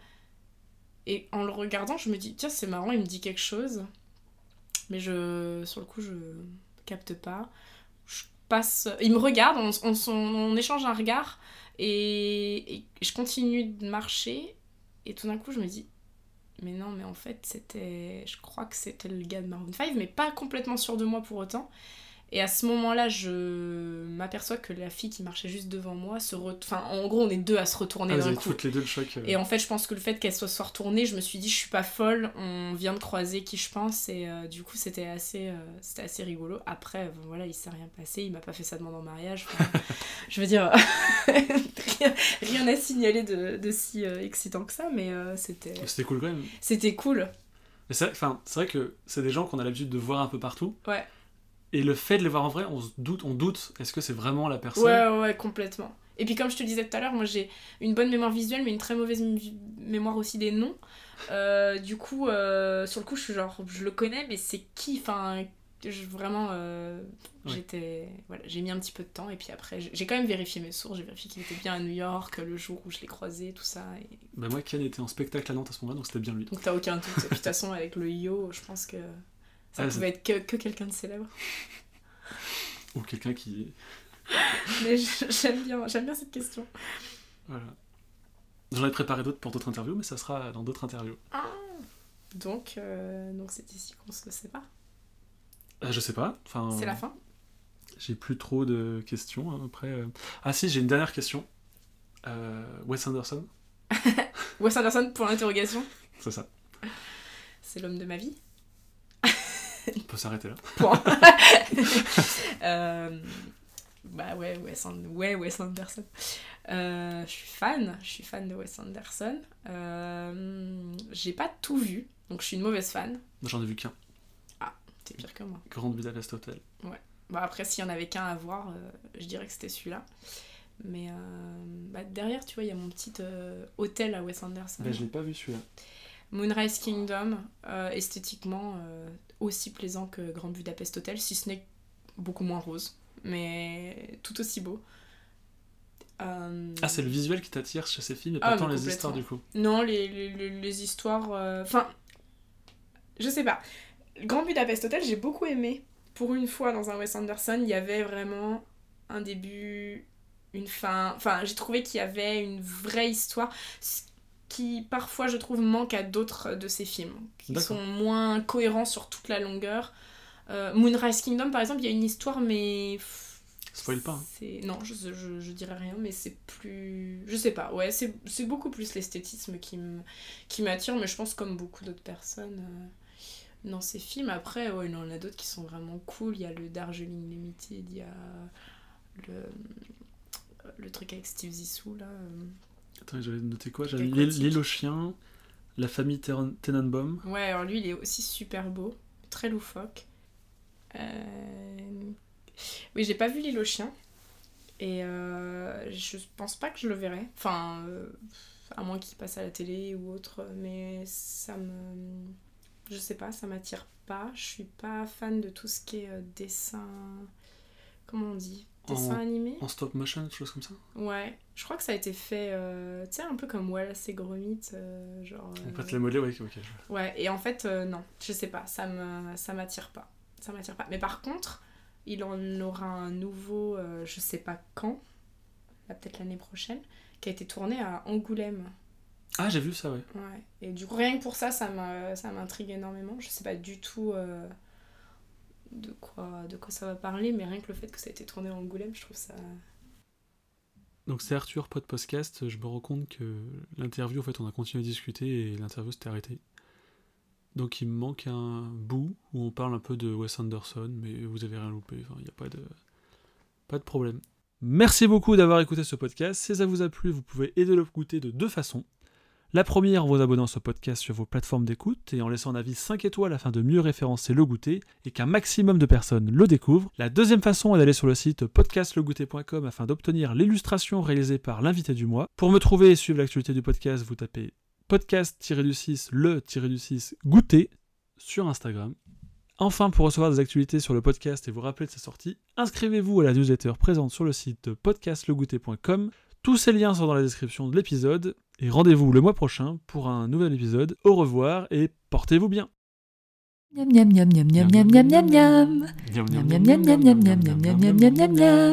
C: Et en le regardant, je me dis, tiens, c'est marrant, il me dit quelque chose. Mais je, sur le coup, je capte pas. Je passe, il me regarde, on, on, on échange un regard. Et je continue de marcher Et tout d'un coup, je me dis, mais non, mais en fait, c'était. Je crois que c'était le gars de Maroon 5, mais pas complètement sûr de moi pour autant. Et à ce moment-là, je m'aperçois que la fille qui marchait juste devant moi se re... Enfin, en gros, on est deux à se retourner
A: Ah,
C: d'un coup.
A: toutes les deux le choc. euh.
C: Et en fait, je pense que le fait qu'elle soit soit retournée, je me suis dit, je suis pas folle, on vient de croiser qui je pense, et euh, du coup, c'était assez, euh, c'était assez rigolo. Après, euh, voilà, il s'est rien passé, il m'a pas fait sa demande en mariage. Enfin, je veux dire, rien, rien à signaler de, de si euh, excitant que ça, mais c'était,
A: C'était cool quand même.
C: c'était cool.
A: Mais c'est enfin, c'est vrai que c'est des gens qu'on a l'habitude de voir un peu partout.
C: Ouais.
A: Et le fait de les voir en vrai, on se doute, on doute, est-ce que c'est vraiment la personne?
C: Ouais, ouais, ouais, complètement. Et puis, comme je te disais tout à l'heure, moi j'ai une bonne mémoire visuelle, mais une très mauvaise mé- mémoire aussi des noms. Euh, du coup, euh, sur le coup, je suis genre, je le connais, mais c'est qui? Enfin, je- vraiment, euh, j'étais. Voilà, j'ai mis un petit peu de temps, et puis après, j'ai j'ai quand même vérifié mes sources, j'ai vérifié qu'il était bien à New York le jour où je l'ai croisé, tout ça. Et...
A: Bah moi, Ken était en spectacle à Nantes à ce moment-là, donc c'était bien lui.
C: Donc, t'as aucun doute. Et puis, de toute façon, avec le yo, je pense que ça
A: Ah,
C: pouvait être que, que quelqu'un de célèbre.
A: Ou quelqu'un qui...
C: Mais j'aime bien, j'aime bien cette question.
A: Voilà. J'en ai préparé d'autres pour d'autres interviews, mais ça sera dans d'autres interviews.
C: Donc, euh, donc c'est ici qu'on se sépare.
A: Euh, je sais pas. Enfin,
C: C'est la fin.
A: J'ai plus trop de questions hein, après. euh. Ah si, j'ai une dernière question. Euh, Wes Anderson,
C: Wes Anderson pour l'interrogation.
A: c'est ça.
C: C'est l'homme de ma vie.
A: Peut s'arrêter là.
C: Point. Euh, bah ouais, Wes, An- ouais, Wes Anderson. Euh, je suis fan, je suis fan de Wes Anderson. Euh, j'ai pas tout vu, donc je suis une mauvaise fan.
A: J'en ai vu qu'un.
C: T'es pire que moi.
A: Grande Budapest Hotel.
C: Bah après, s'il y en avait qu'un à voir, euh, je dirais que c'était celui-là. Mais euh, bah, derrière, tu vois, il y a mon petit euh, hôtel à Wes Anderson.
A: Bah, je l'ai pas vu celui-là.
C: Moonrise Kingdom, euh, esthétiquement euh, aussi plaisant que Grand Budapest Hotel, si ce n'est beaucoup moins rose, mais tout aussi beau. Euh,
A: Ah, c'est le visuel qui t'attire chez ces films et
C: Ah,
A: pas tant les histoires du coup.
C: Non, les, les, histoires... Enfin, je sais pas. Grand Budapest Hotel, j'ai beaucoup aimé. Pour une fois, dans un Wes Anderson, il y avait vraiment un début, une fin... Enfin, j'ai trouvé qu'il y avait une vraie histoire, ce qui parfois, je trouve, manque à d'autres de ses films, qui sont moins cohérents sur toute la longueur. Euh, Moonrise Kingdom, par exemple, il y a une histoire, mais...
A: Spoil pas. hein.
C: Non, je, je, je dirais rien, mais c'est plus... Je sais pas, ouais, c'est, beaucoup plus l'esthétisme qui, m'attire, mais je pense comme beaucoup d'autres personnes euh, dans ces films. Après, ouais, il y en a d'autres qui sont vraiment cool. Il y a le Darjeeling Limited, il y a le, le truc avec Steve Zissou, là. euh.
A: Attends, j'avais noté quoi? J'avais l'île aux chiens, la famille Tenenbaum.
C: Ouais, alors lui, il est aussi super beau, très loufoque. Euh, Oui, j'ai pas vu l'île aux chiens. Et euh, je pense pas que je le verrai. Enfin, euh, à moins qu'il passe à la télé ou autre. Mais ça me. Je sais pas, ça m'attire pas. Je suis pas fan de tout ce qui est euh, dessin. Comment on dit? Dessin
A: En-
C: animé
A: En stop motion, quelque chose comme ça
C: Ouais. Je crois que ça a été fait, euh, tu sais, un peu comme Wallace et Gromit. euh, genre.
A: On peut te les moller, ouais, ok.
C: Ouais, et en fait, euh, non, je sais pas, ça me ça m'attire pas. Ça m'attire pas. Mais par contre, il en aura un nouveau, euh, je sais pas quand, peut-être l'année prochaine, qui a été tourné à Angoulême.
A: Ah, j'ai vu ça, ouais.
C: Ouais. Et du coup, rien que pour ça, ça m'intrigue énormément. Je sais pas du tout de, quoi, de quoi ça va parler, mais rien que le fait que ça a été tourné à Angoulême, je trouve ça.
A: Donc c'est Arthur, pod podcast. Je me rends compte que l'interview, en fait, on a continué à discuter et l'interview s'était arrêtée. Donc il me manque un bout où on parle un peu de Wes Anderson, mais vous avez rien loupé. Il n'y a pas de, pas de problème. Merci beaucoup d'avoir écouté ce podcast. Si ça vous a plu, vous pouvez aider le goûter de deux façons. La première en vous abonnant ce podcast sur vos plateformes d'écoute et en laissant un avis 5 étoiles afin de mieux référencer le goûter et qu'un maximum de personnes le découvrent. La deuxième façon est d'aller sur le site podcastlegoûter.com afin d'obtenir l'illustration réalisée par l'invité du mois. Pour me trouver et suivre l'actualité du podcast, vous tapez podcast-du-6 le-du-6 goûter sur Instagram. Enfin, pour recevoir des actualités sur le podcast et vous rappeler de sa sortie, inscrivez-vous à la newsletter présente sur le site podcastlegoûter.com. Tous ces liens sont dans la description de l'épisode. Et rendez-vous le mois prochain pour un nouvel épisode. Au revoir et portez-vous bien.
B: Miam miam miam miam miam miam miam miam.
A: Miam,
B: Miam miam miam miam miam miam miam miam miam miam miam.